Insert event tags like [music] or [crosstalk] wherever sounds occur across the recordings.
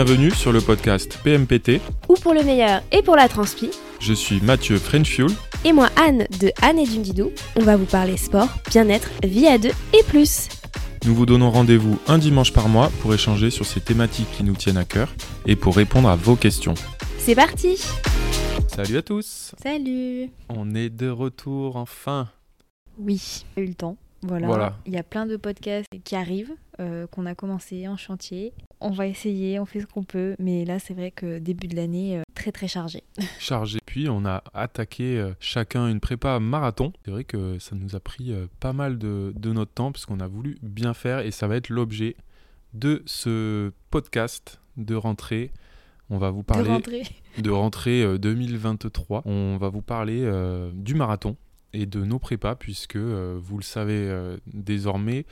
Bienvenue sur le podcast PMPT. Ou pour le meilleur et pour la transpi. Je suis Mathieu Frenchfuel. Et moi Anne de Anne et Dundidou. On va vous parler sport, bien-être, vie à deux et plus. Nous vous donnons rendez-vous un dimanche par mois pour échanger sur ces thématiques qui nous tiennent à cœur et pour répondre à vos questions. C'est parti Salut à tous Salut On est de retour enfin Oui, eu le temps. Voilà. Voilà. Il y a plein de podcasts qui arrivent, euh, qu'on a commencé en chantier. On va essayer, on fait ce qu'on peut, mais là c'est vrai que début de l'année, euh, très très chargé. [laughs] Chargé. Puis on a attaqué euh, chacun une prépa marathon. C'est vrai que ça nous a pris pas mal de, de notre temps puisqu'on a voulu bien faire et ça va être l'objet de ce podcast de rentrée. On va vous parler [laughs] De rentrée euh, 2023. On va vous parler du marathon et de nos prépas, puisque vous le savez désormais,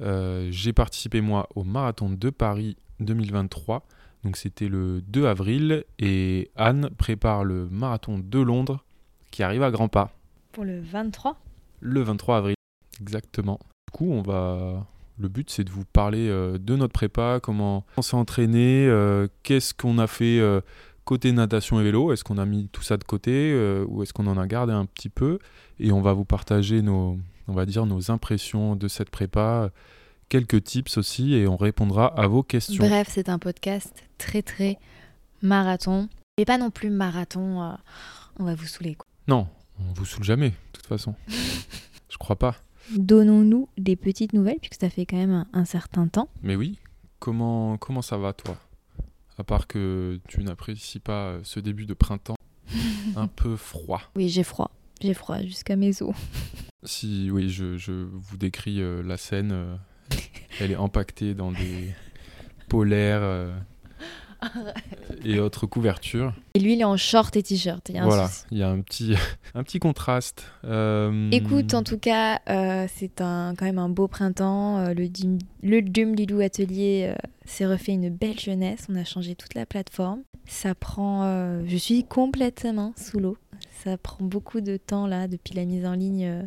euh, j'ai participé moi au marathon de Paris 2023. Donc c'était le 2 avril et Anne prépare le marathon de Londres qui arrive à grands pas Pour le 23 le 23 avril. Exactement. Du coup, on va. Le but, c'est de vous parler euh, de notre prépa, comment on s'est entraîné, euh, qu'est-ce qu'on a fait euh, côté natation et vélo, est-ce qu'on a mis tout ça de côté ou est-ce qu'on en a gardé un petit peu? Et on va vous partager nos, on va dire, nos impressions de cette prépa, quelques tips aussi, et on répondra à vos questions. Bref, c'est un podcast très très marathon. Et pas non plus marathon, euh, on va vous saouler. Quoi. Non, on vous saoule jamais, de toute façon. [laughs] Je crois pas. Donnons-nous des petites nouvelles, puisque ça fait quand même un, un certain temps. Mais oui, comment, comment ça va toi? À part que tu n'apprécies pas ce début de printemps [laughs] un peu froid. Oui, j'ai froid. J'ai froid jusqu'à mes os. [laughs] Si oui, je, je vous décris euh, la scène, euh, elle est empaquetée dans des polaires euh, et autres couvertures. Et lui, il est en short et t-shirt. il y a un Voilà, souci. il y a un petit, [laughs] un petit contraste. Euh, Écoute, en tout cas, euh, c'est un, quand même un beau printemps. Euh, le, Dim- le Atelier euh, s'est refait une belle jeunesse. On a changé toute la plateforme. Ça prend. euh, je suis complètement sous l'eau. Ça prend beaucoup de temps là, depuis la mise en ligne, euh,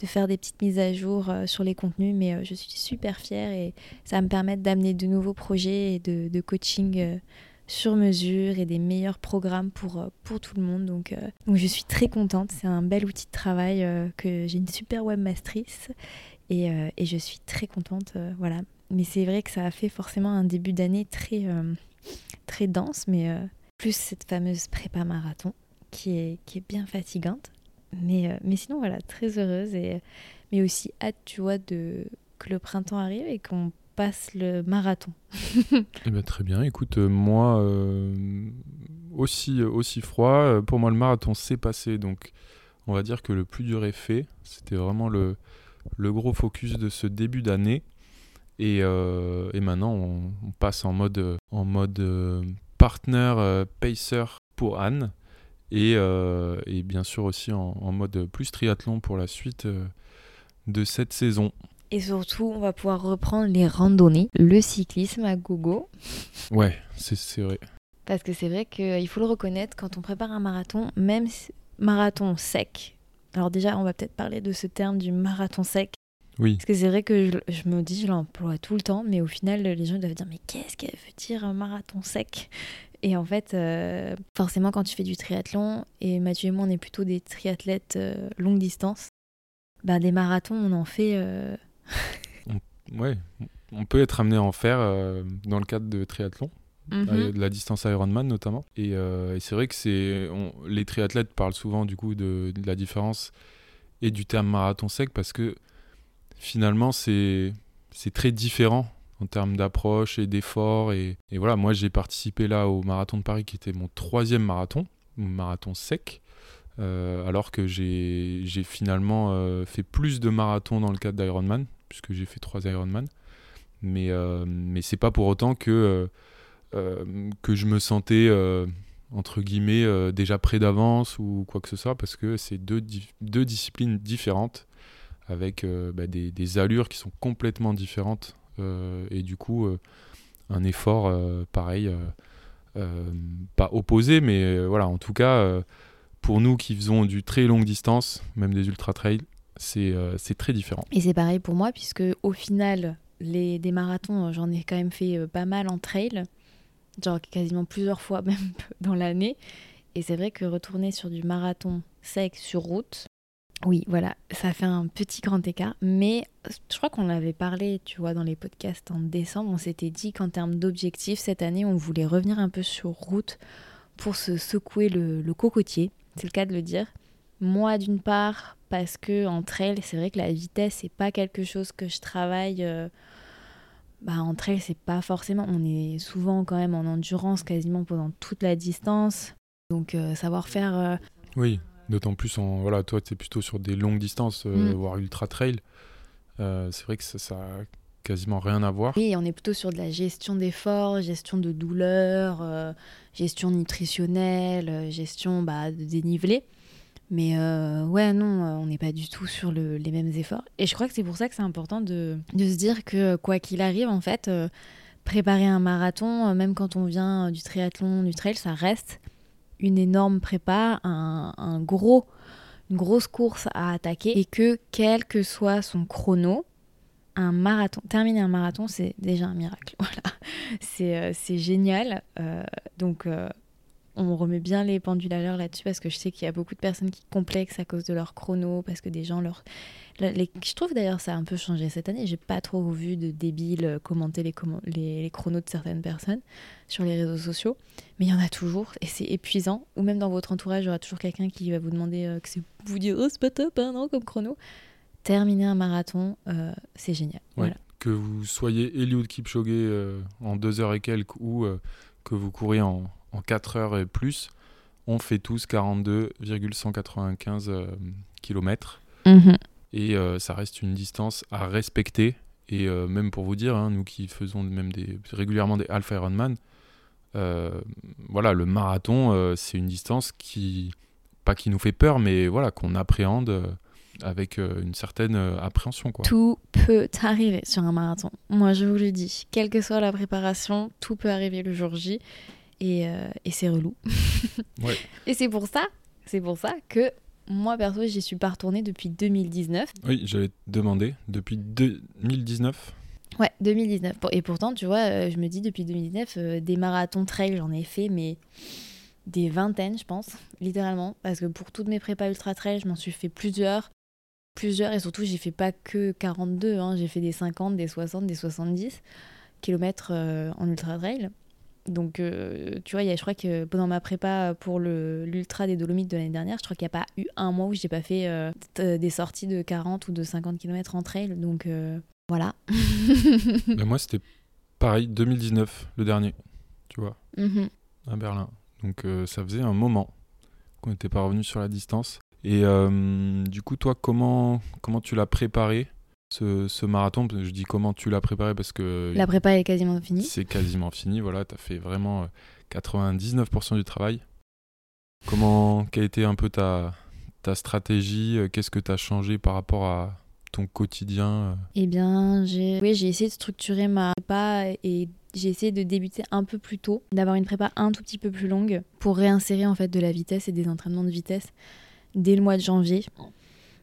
de faire des petites mises à jour euh, sur les contenus. Mais euh, je suis super fière et ça va me permettre d'amener de nouveaux projets et de, coaching. sur mesure et des meilleurs programmes pour, tout le monde. Donc, je suis très contente. C'est un bel outil de travail que j'ai une super webmastrice et, et je suis très contente. voilà. Mais c'est vrai que ça a fait forcément un début d'année très, très dense, mais plus cette fameuse prépa marathon qui est, qui est bien fatigante. Mais, euh, mais sinon, voilà, très heureuse et mais aussi hâte, tu vois, de, que le printemps arrive et qu'on passe le marathon. [laughs] Eh ben, très bien. Écoute, euh, moi euh, aussi aussi froid. Pour moi, le marathon s'est passé, donc on va dire que le plus dur est fait. C'était vraiment le le gros focus de ce début d'année. Et, et maintenant, on, passe en mode en mode partner pacer pour Anne. Et, euh, et bien sûr aussi en, en mode plus triathlon pour la suite euh, de cette saison. Et surtout, on va pouvoir reprendre les randonnées, le cyclisme à gogo. Ouais, c'est vrai. Parce que c'est vrai qu'il faut le reconnaître, quand on prépare un marathon, même marathon sec. Alors déjà, on va peut-être parler de ce terme du marathon sec. Oui. Parce que c'est vrai que je, je me dis, je l'emploie tout le temps, mais au final, les gens doivent dire, mais qu'est-ce qu'elle veut dire un marathon sec? Et en fait, euh, forcément, quand tu fais du triathlon, et Mathieu et moi, on est plutôt des triathlètes euh, longue distance, bah, des marathons, on en fait... euh, [laughs] Ouais, on peut être amené à en faire euh, dans le cadre de triathlon, mhm. de la distance Ironman notamment. Et, et c'est vrai que c'est, on- les triathlètes parlent souvent du coup de, de la différence et du terme marathon sec parce que finalement c'est, c'est très différent en termes d'approche et d'effort. Et, et voilà, moi j'ai participé là au marathon de Paris qui était mon troisième marathon, marathon sec. euh, alors que j'ai, finalement euh, fait plus de marathons dans le cadre d'Ironman, puisque j'ai fait trois Ironman. Mais, euh, mais c'est pas pour autant que, que je me sentais, entre guillemets, déjà près d'avance ou quoi que ce soit, parce que c'est deux, deux disciplines différentes, avec bah, des, des allures qui sont complètement différentes, et du coup, euh, un effort euh, pareil, euh, euh, pas opposé, mais euh, voilà, en tout cas, euh, pour nous qui faisons du très longue distance, même des ultra-trails, c'est euh, très différent. Et c'est pareil pour moi, puisque au final, les, des marathons, euh, j'en ai quand même fait euh, pas mal en trail. genre quasiment plusieurs fois [laughs] même dans l'année. Et c'est vrai que retourner sur du marathon sec sur route, oui, voilà, ça fait un petit grand écart. Mais je crois qu'on avait parlé, tu vois, dans les podcasts en décembre, on s'était dit qu'en termes d'objectifs, cette année, on voulait revenir un peu sur route pour se secouer le, cocotier. C'est le cas de le dire. Moi, d'une part, parce que en trail, c'est vrai que la vitesse, c'est pas quelque chose que je travaille. Euh, bah, en trail, c'est pas forcément. On est souvent quand même en endurance quasiment pendant toute la distance. Donc, euh, savoir faire. Euh, oui, d'autant plus en. Voilà, toi, tu es plutôt sur des longues distances, mm. voire ultra trail. c'est vrai que ça, ça quasiment rien à voir. Oui, on est plutôt sur de la gestion d'efforts, gestion de douleur, euh, gestion nutritionnelle, euh, gestion bah, de dénivelé. Mais euh, ouais, non, on n'est pas du tout sur les mêmes efforts. Et je crois que c'est pour ça que c'est important de, se dire que quoi qu'il arrive, en fait, préparer un marathon, même quand on vient du triathlon, du trail, ça reste une énorme prépa, un, gros, une grosse course à attaquer. Et que quel que soit son chrono, un marathon, terminer un marathon, c'est déjà un miracle. [laughs] Voilà, c'est euh, génial. Euh, donc, euh, on remet bien les pendules à l'heure là-dessus parce que je sais qu'il y a beaucoup de personnes qui complexent à cause de leur chrono, parce que des gens leur. Je trouve d'ailleurs ça a un peu changé cette année. J'ai pas trop vu de débiles commenter les, les, chronos de certaines personnes sur les réseaux sociaux, mais il y en a toujours et c'est épuisant. Ou même dans votre entourage, il y aura toujours quelqu'un qui va vous demander que c'est vous dire oh c'est pas top hein, non comme chrono terminer un marathon, euh, c'est génial. Voilà. Que vous soyez Eliud Kipchoge euh, en 2 heures et quelques ou euh, que vous couriez en, en 4 heures et plus, on fait tous 42,195 km. Et ça reste une distance à respecter. Et même pour vous dire, hein, nous qui faisons même des, régulièrement des Alpha Ironman, voilà, le marathon, c'est une distance qui, pas qui nous fait peur, mais voilà, qu'on appréhende avec euh, une certaine euh, appréhension. Quoi. Tout peut arriver sur un marathon. Moi, je vous le dis, quelle que soit la préparation, tout peut arriver le jour J. Et, euh, et c'est relou. ouais. [laughs] Et c'est pour ça, c'est pour ça que moi, perso, j'y suis pas retournée depuis 2019. Oui, j'allais te demander, depuis 2019 Ouais, 2019. Et pourtant, tu vois, je me dis depuis 2019, des marathons trail, j'en ai fait, mais des vingtaines, je pense, littéralement. Parce que pour toutes mes prépas ultra trail, je m'en suis fait plusieurs plusieurs, et surtout, j'ai fait pas que 42, hein, j'ai fait des 50, des 60, des 70 km euh, en ultra trail. Donc, euh, tu vois, y a, je crois que pendant ma prépa pour l'ultra des Dolomites de l'année dernière, je crois qu'il n'y a pas eu un mois où j'ai pas fait euh, des sorties de 40 ou de 50 km en trail. Donc, voilà. Mais [laughs] moi, c'était pareil, 2019, le dernier, tu vois, mhm. à Berlin. Donc, ça faisait un moment qu'on n'était pas revenu sur la distance. Et euh, du coup, toi, comment, comment tu l'as préparé ce, ce, marathon Je dis comment tu l'as préparé parce que. La prépa est quasiment finie. C'est quasiment fini, voilà. Tu as fait vraiment 99% euh, du travail. Comment, quelle était un peu ta, ta stratégie euh, Qu'est-ce que tu as changé par rapport à ton quotidien Eh bien, j'ai oui, essayé de structurer ma prépa et j'ai essayé de débuter un peu plus tôt, d'avoir une prépa un tout petit peu plus longue pour réinsérer en fait de la vitesse et des entraînements de vitesse dès le mois de janvier.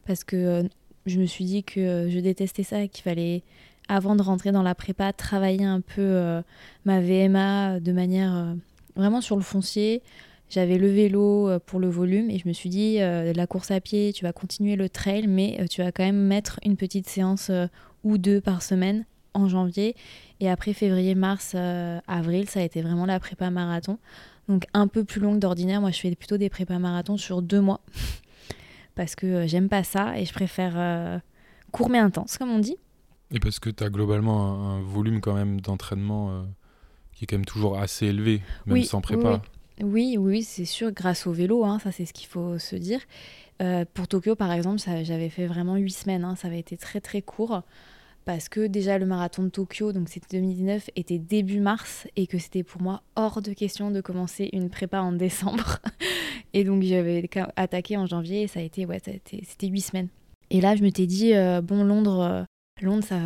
Parce que euh, je me suis dit que euh, je détestais ça et qu'il fallait, avant de rentrer dans la prépa, travailler un peu euh, ma VMA de manière vraiment sur le foncier. J'avais le vélo pour le volume et je me suis dit, la course à pied, tu vas continuer le trail, mais tu vas quand même mettre une petite séance ou deux par semaine en janvier. Et après février, mars, avril, ça a été vraiment la prépa marathon donc un peu plus longue d'ordinaire. Moi, je fais plutôt des prépas marathons sur deux mois [laughs] parce que euh, j'aime pas ça et je préfère euh, court mais intense, comme on dit. Et parce que tu as globalement un, volume quand même d'entraînement euh, qui est quand même toujours assez élevé, même sans prépa. Oui, oui, c'est sûr, grâce au vélo, hein, ça c'est ce qu'il faut se dire. pour Tokyo, par exemple, j'avais fait vraiment huit semaines, hein, ça avait été très très court parce que déjà le marathon de Tokyo, donc c'était 2019, était début mars et que c'était pour moi hors de question de commencer une prépa en décembre. [laughs] et donc j'avais attaqué en janvier et ça a été, ouais, c'était huit semaines. Et là, je me t'ai dit, euh, bon, Londres, euh, Londres, ça,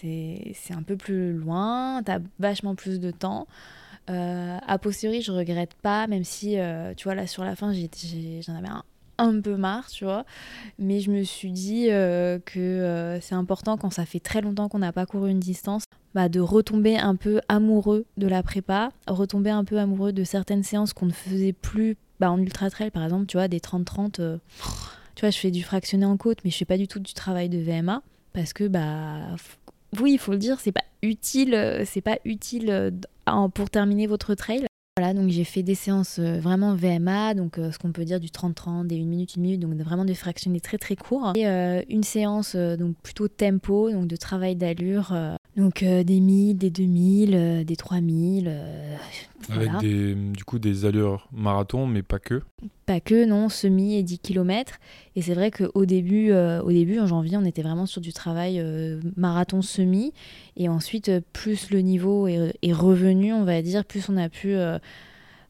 c'est, un peu plus loin, t'as vachement plus de temps. Euh, a posteriori, je regrette pas, même si, tu vois, là, sur la fin, j'en avais un, un peu marre, tu vois. Mais je me suis dit euh, que euh, c'est important quand ça fait très longtemps qu'on n'a pas couru une distance, bah, de retomber un peu amoureux de la prépa, retomber un peu amoureux de certaines séances qu'on ne faisait plus bah, en ultra trail, par exemple, tu vois, des 30-30. Euh, tu vois, je fais du fractionné en côte, mais je fais pas du tout du travail de VMA parce que, bah, oui, il faut le dire, c'est pas utile, c'est pas utile pour terminer votre trail. Donc j'ai fait des séances euh, vraiment VMA, donc euh, ce qu'on peut dire du 30-30, des 1 minute, 1 minute, donc vraiment des fractionnés très très courts. Et euh, une séance donc plutôt tempo, donc de travail d'allure, donc des 1000, des 2000, des 3000. Avec des, du coup des allures marathon, mais pas que Pas que, non, semi et 10 km. Et c'est vrai qu'au début, au début, en janvier, on était vraiment sur du travail marathon semi. Et ensuite, plus le niveau est, est, revenu, on va dire, plus on a pu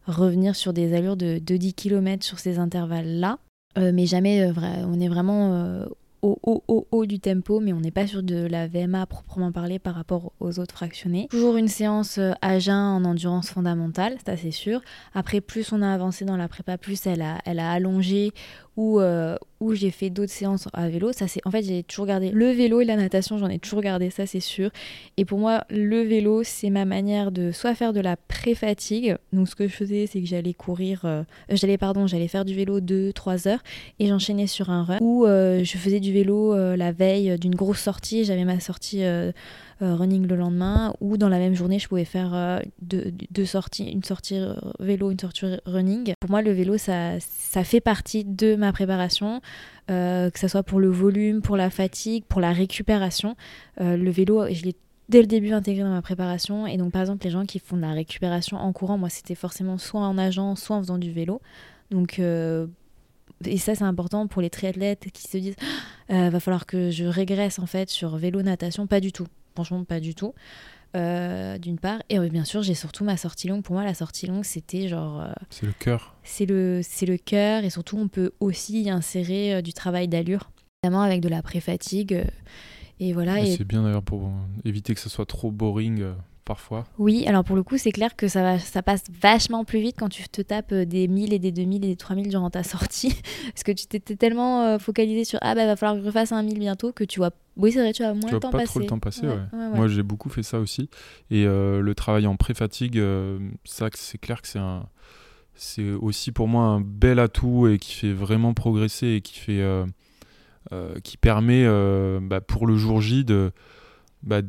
revenir sur des allures de, 10 km sur ces intervalles-là. Euh, mais jamais, euh, on est vraiment euh, au haut, du tempo, mais on n'est pas sur de la VMA proprement parler par rapport aux autres fractionnés. Toujours une séance à jeun en endurance fondamentale, ça c'est sûr. Après, plus on a avancé dans la prépa, plus elle a allongé ou, où j'ai fait d'autres séances à vélo. Ça, en fait, j'ai toujours gardé le vélo et la natation, j'en ai toujours gardé, ça c'est sûr. Et pour moi, le vélo, c'est ma manière de soit faire de la pré-fatigue. Donc, ce que je faisais, c'est que j'allais courir, euh, j'allais, pardon, j'allais faire du vélo 2-3 heures et j'enchaînais sur un run. Ou euh, je faisais du vélo euh, la veille d'une grosse sortie, j'avais ma sortie euh, running le lendemain, ou dans la même journée, je pouvais faire euh, deux, sorties, une sortie vélo, une sortie running. Pour moi, le vélo, ça, ça fait partie de ma préparation, euh, que ce soit pour le volume, pour la fatigue, pour la récupération. le vélo, je l'ai dès le début intégré dans ma préparation. Et donc, par exemple, les gens qui font de la récupération en courant, moi, c'était forcément soit en nageant, soit en faisant du vélo. Donc, et ça, c'est important pour les triathlètes qui se disent ah, va falloir que je régresse en fait sur vélo, natation. Pas du tout. Franchement, pas du tout. Euh, d'une part. Et bien sûr, j'ai surtout ma sortie longue. Pour moi, la sortie longue, c'était genre. Euh, c'est le cœur. C'est le, c'est le cœur. Et surtout, on peut aussi y insérer euh, du travail d'allure, notamment avec de la pré-fatigue. et voilà. Et... C'est bien d'ailleurs pour éviter que ce soit trop boring parfois. Oui, alors pour le coup, c'est clair que ça, va, ça passe vachement plus vite quand tu te tapes des 1000 et des 2000 et des 3000 durant ta sortie. [laughs] Parce que tu t'étais tellement focalisé sur Ah, bah, va falloir que je refasse un 1000 bientôt que tu vois. Oui, c'est vrai, tu vas moins le temps pas trop le temps passer, ouais. Moi, j'ai beaucoup fait ça aussi. Et euh, le travail en pré-fatigue, ça, c'est clair que c'est un. C'est aussi pour moi un bel atout et qui fait vraiment progresser et qui fait. qui permet bah, pour le jour J de, bah,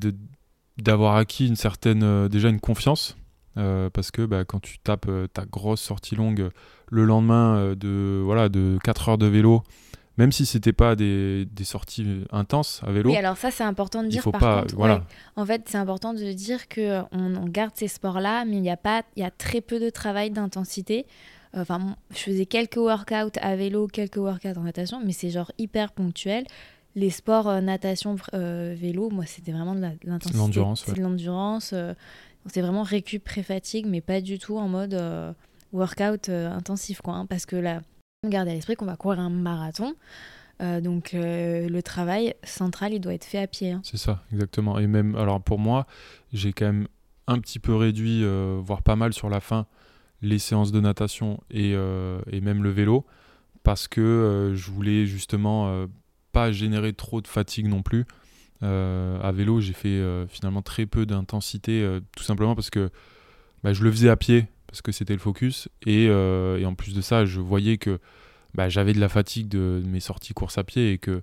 d'avoir acquis une certaine, euh, déjà une confiance. Euh, parce que bah, quand tu tapes euh, ta grosse sortie longue le lendemain de, voilà, de 4 heures de vélo, même si c'était pas des, des, sorties intenses à vélo. Oui, alors ça c'est important de dire. faut par pas, contre, voilà. En fait, c'est important de dire que on, garde ces sports-là, mais il y a pas, il y a très peu de travail d'intensité. Enfin, je faisais quelques workouts à vélo, quelques workouts en natation, mais c'est genre hyper ponctuel les sports euh, natation, euh, vélo, moi c'était vraiment de l'intensité. L'endurance, C'est de l'endurance. Euh, c'est vraiment récup pré-fatigue, mais pas du tout en mode workout intensif, quoi. Hein, parce que là, on garde à l'esprit qu'on va courir un marathon. donc le travail central, il doit être fait à pied. Hein. C'est ça, exactement. Et même, alors pour moi, j'ai quand même un petit peu réduit, voire pas mal sur la fin, les séances de natation et, même le vélo, parce que je voulais justement pas générer trop de fatigue non plus. Euh, à vélo, j'ai fait euh, finalement très peu d'intensité, euh, tout simplement parce que bah, je le faisais à pied, parce que c'était le focus. Et, et, en plus de ça, je voyais que bah, j'avais de la fatigue de, mes sorties course à pied et que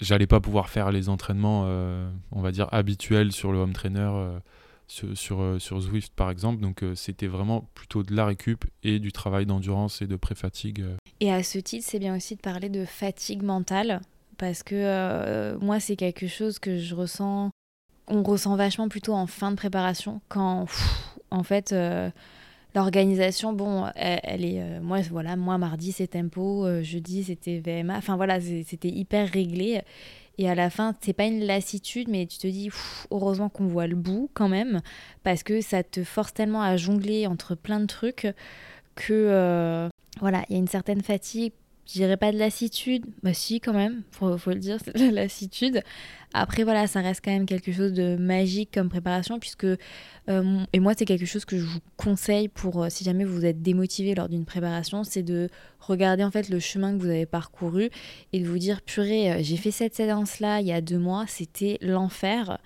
j'allais pas pouvoir faire les entraînements, on va dire, habituels sur le home trainer. Sur, sur, sur, Zwift par exemple. Donc c'était vraiment plutôt de la récup et du travail d'endurance et de pré-fatigue. Et à ce titre, c'est bien aussi de parler de fatigue mentale, parce que euh, moi, c'est quelque chose que je ressens, on ressent vachement plutôt en fin de préparation, quand en fait euh, l'organisation, bon, elle, est, euh, moi voilà, moi mardi c'est tempo, jeudi c'était VMA, enfin voilà, c'était hyper réglé. Et à la fin, c'est pas une lassitude, mais tu te dis, heureusement qu'on voit le bout quand même, parce que ça te force tellement à jongler entre plein de trucs que voilà, il y a une certaine fatigue je dirais pas de lassitude, bah si quand même, faut, faut le dire, [laughs] c'est de la lassitude. Après voilà, ça reste quand même quelque chose de magique comme préparation puisque euh, et moi c'est quelque chose que je vous conseille pour euh, si jamais vous êtes démotivé lors d'une préparation, c'est de regarder en fait le chemin que vous avez parcouru et de vous dire purée, euh, j'ai fait cette séance là il y a deux mois, c'était l'enfer.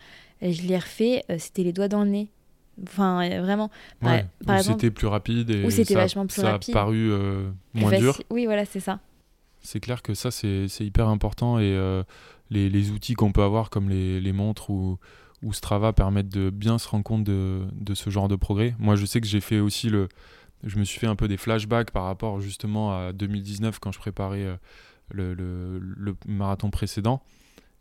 Je l'ai refait, c'était les doigts dans le nez. Enfin, vraiment. Ouais, par, exemple, c'était plus rapide et ça, vachement plus ça rapide. a paru moins dur. Oui, voilà, c'est ça. C'est clair que ça, c'est hyper important et les, les, outils qu'on peut avoir comme les, les montres ou, ou, Strava permettent de bien se rendre compte de, de ce genre de progrès. Moi, je sais que j'ai fait aussi le... Je me suis fait un peu des flashbacks par rapport justement à 2019 quand je préparais le, le, le marathon précédent.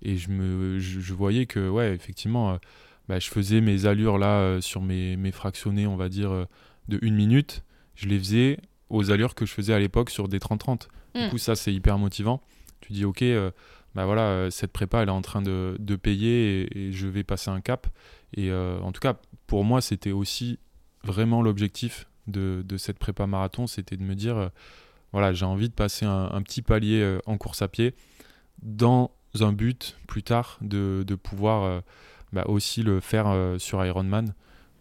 Et je, me, je, voyais que, ouais, effectivement, bah, je faisais mes allures là sur mes, mes fractionnés, on va dire, de une minute. Je les faisais aux allures que je faisais à l'époque sur des 30-30. Du Mm. coup, ça, c'est hyper motivant. Tu dis, ok, euh, bah voilà, euh, cette prépa, elle est en train de, de payer et, et je vais passer un cap. Et euh, en tout cas, pour moi, c'était aussi vraiment l'objectif de, de cette prépa marathon, c'était de me dire, euh, voilà, j'ai envie de passer un, un petit palier euh, en course à pied dans un but plus tard de, de pouvoir euh, bah, aussi le faire euh, sur Ironman.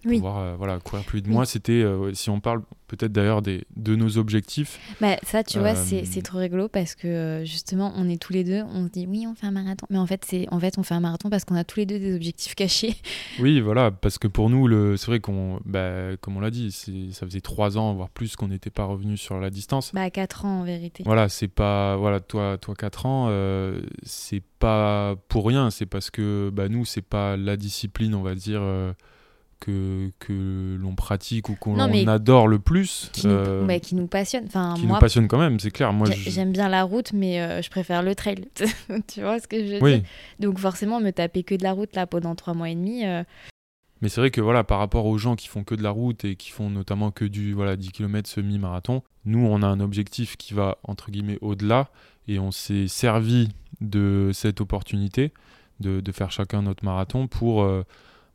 Oui. Pouvoir euh, voilà, courir plus de Oui. moi, c'était, euh, si on parle peut-être d'ailleurs des- de nos objectifs, Bah, ça, tu vois, Euh, c'est c'est trop rigolo parce que euh, justement, on est tous les deux, on se dit oui, on fait un marathon. Mais en fait, c'est en fait, on fait un marathon parce qu'on a tous les deux des objectifs cachés. [laughs] Oui, voilà, parce que pour nous, le, c'est vrai qu'on, bah, comme on l'a dit, c'est, ça faisait trois ans, voire plus, qu'on n'était pas revenu sur la distance. Bah, 4 ans en vérité. Voilà, c'est pas, voilà, toi, toi, 4 ans, euh, c'est pas pour rien, c'est parce que, bah, nous, c'est pas la discipline, on va dire, euh, que, que l'on pratique ou qu'on adore le plus, Qui, nous, euh, ouais, qui nous passionne. Enfin, qui moi, nous passionne quand même, c'est clair. Moi, j'aime bien la route, mais euh, je préfère le trail. [laughs] tu vois ce que je veux oui, dire? Donc forcément, me taper que de la route là pendant 3 mois et demi. euh, Mais c'est vrai que voilà, par rapport aux gens qui font que de la route et qui font notamment que du voilà, 10 km semi-marathon, nous, on a un objectif qui va, entre guillemets, au-delà et on s'est servi de cette opportunité de, de faire chacun notre marathon pour,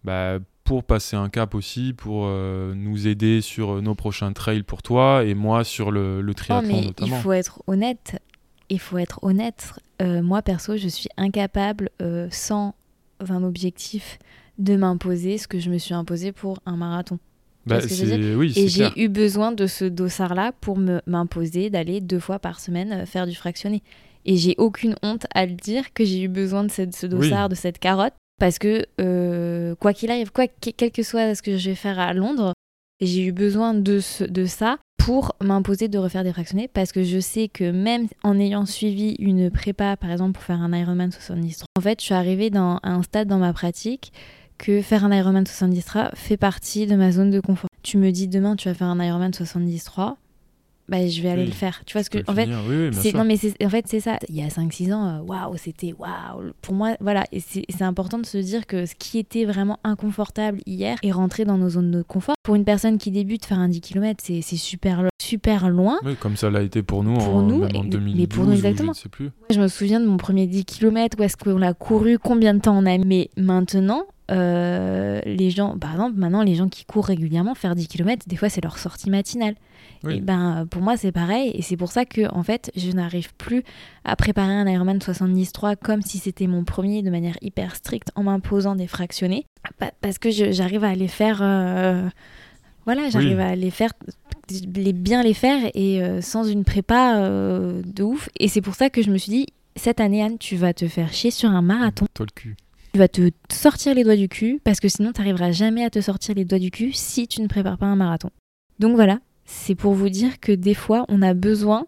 bah, pour passer un cap aussi, pour euh, nous aider sur nos prochains trails pour toi et moi sur le, le Non, triathlon mais il notamment. faut être honnête. Il faut être honnête. Euh, moi, perso, je suis incapable, euh, sans un objectif, de m'imposer ce que je me suis imposé pour un marathon. Bah, oui, Et j'ai eu besoin de ce dossard-là pour m'imposer d'aller deux fois par semaine euh, faire du fractionné. Et j'ai aucune honte à le dire que j'ai eu besoin de ce dossard, de cette carotte. Parce que, euh, quoi qu'il arrive, quoi, que- quel que soit ce que je vais faire à Londres, j'ai eu besoin de, ce- de ça pour m'imposer de refaire des fractionnés. Parce que je sais que même en ayant suivi une prépa, par exemple, pour faire un Ironman 73, en fait, je suis arrivée dans, à un stade dans ma pratique que faire un Ironman 73 fait partie de ma zone de confort. Tu me dis demain tu vas faire un Ironman 73, bah je vais aller Oui, le faire. Tu vois ce que en fait oui, oui, non mais c'est en fait c'est ça. Il y a 5 6 ans euh, waouh, c'était waouh. Pour moi voilà, et c'est c'est important de se dire que ce qui était vraiment inconfortable hier est rentré dans nos zones de confort. Pour une personne qui débute faire un 10 km, c'est super super loin. Oui, comme ça l'a été pour nous, Pour en, nous, même en et- mais 2012 pour nous ou exactement. je ne sais plus. Je me souviens de mon premier 10 km, où est-ce qu'on l'a couru, combien de temps on a mis. Mais maintenant, euh, les gens, par exemple, maintenant, les gens qui courent régulièrement, faire 10 km, des fois, c'est leur sortie matinale. Oui. Et ben, pour moi, c'est pareil. Et c'est pour ça que, en fait, je n'arrive plus à préparer un Ironman 73 comme si c'était mon premier de manière hyper stricte en m'imposant des fractionnés. Pa- Parce que j'arrive à les faire. euh, Voilà, j'arrive Oui. à les faire les bien les faire et euh, sans une prépa euh, de ouf et c'est pour ça que je me suis dit cette année Anne tu vas te faire chier sur un marathon Toi le cul. tu vas te sortir les doigts du cul parce que sinon tu n'arriveras jamais à te sortir les doigts du cul si tu ne prépares pas un marathon donc voilà c'est pour vous dire que des fois on a besoin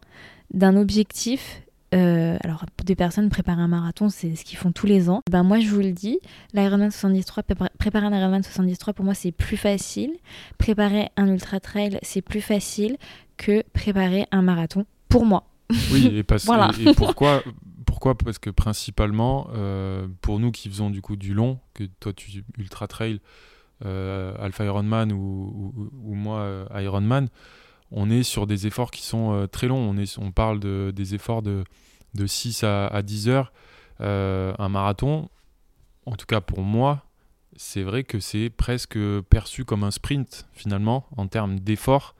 d'un objectif euh, alors des personnes préparent un marathon c'est ce qu'ils font tous les ans. Ben moi je vous le dis l'Ironman 73 prépa- préparer un Ironman 73 pour moi c'est plus facile. Préparer un ultra trail c'est plus facile que préparer un marathon pour moi. Oui, et, [laughs] parce- Voilà. et- et pourquoi, pourquoi? Parce que principalement, euh, pour nous qui faisons du coup du long, que toi tu ultra trail, euh, Alpha Ironman ou, ou, ou moi euh, Ironman, on est sur des efforts qui sont euh, très longs. On, parle de, des efforts de, de 6 à, à 10 heures. Euh, un marathon, en tout cas pour moi, c'est vrai que c'est presque perçu comme un sprint finalement en termes d'efforts.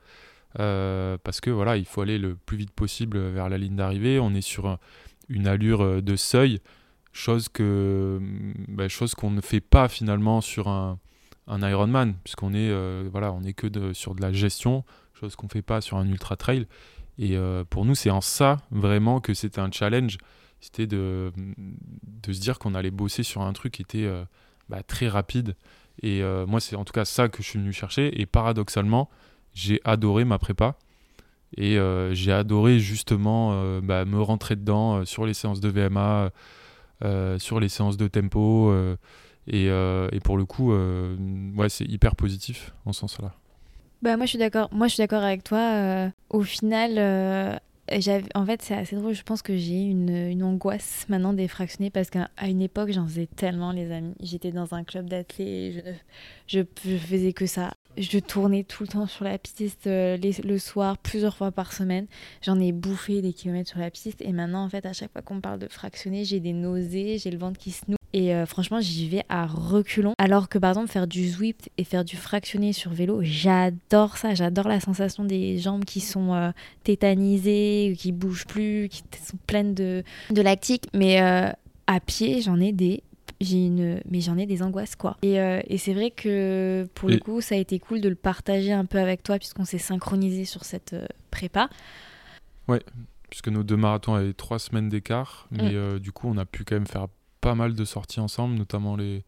parce que voilà, il faut aller le plus vite possible vers la ligne d'arrivée. On est sur une allure de seuil, chose que bah, chose qu'on ne fait pas finalement sur un, un Ironman, puisqu'on est que sur de la gestion, chose qu'on fait pas sur un ultra trail. Et pour nous, c'est en ça vraiment que c'était un challenge c'était de, de se dire qu'on allait bosser sur un truc qui était euh, bah, très rapide. Et euh, moi, c'est en tout cas ça que je suis venu chercher. Et paradoxalement, j'ai adoré ma prépa. Et euh, j'ai adoré justement bah, me rentrer dedans sur les séances de VMA, sur les séances de tempo. Et, et, pour le coup, ouais, c'est hyper positif en ce sens-là. Bah moi je suis d'accord. Moi je suis d'accord avec toi. au final, en fait, c'est assez drôle. Je pense que j'ai une, une angoisse maintenant des fractionnés parce qu'à une époque, j'en faisais tellement, les amis. J'étais dans un club d'athlètes, je, je, faisais que ça. Je tournais tout le temps sur la piste euh, le soir, plusieurs fois par semaine. J'en ai bouffé des kilomètres sur la piste. Et maintenant, en fait, à chaque fois qu'on parle de fractionner, j'ai des nausées, j'ai le ventre qui se noue. Et euh, franchement, j'y vais à reculons. Alors que par exemple, faire du Zwift et faire du fractionné sur vélo, j'adore ça. J'adore la sensation des jambes qui sont euh, tétanisées, qui bougent plus, qui sont pleines de, de lactique. Mais euh, à pied, j'en ai des j'ai une mais j'en ai des angoisses quoi et, et c'est vrai que pour le coup ça a été cool de le partager un peu avec toi puisqu'on s'est synchronisé sur cette prépa ouais puisque nos deux marathons avaient trois semaines d'écart mais mm. du coup on a pu quand même faire pas mal de sorties ensemble, notamment les,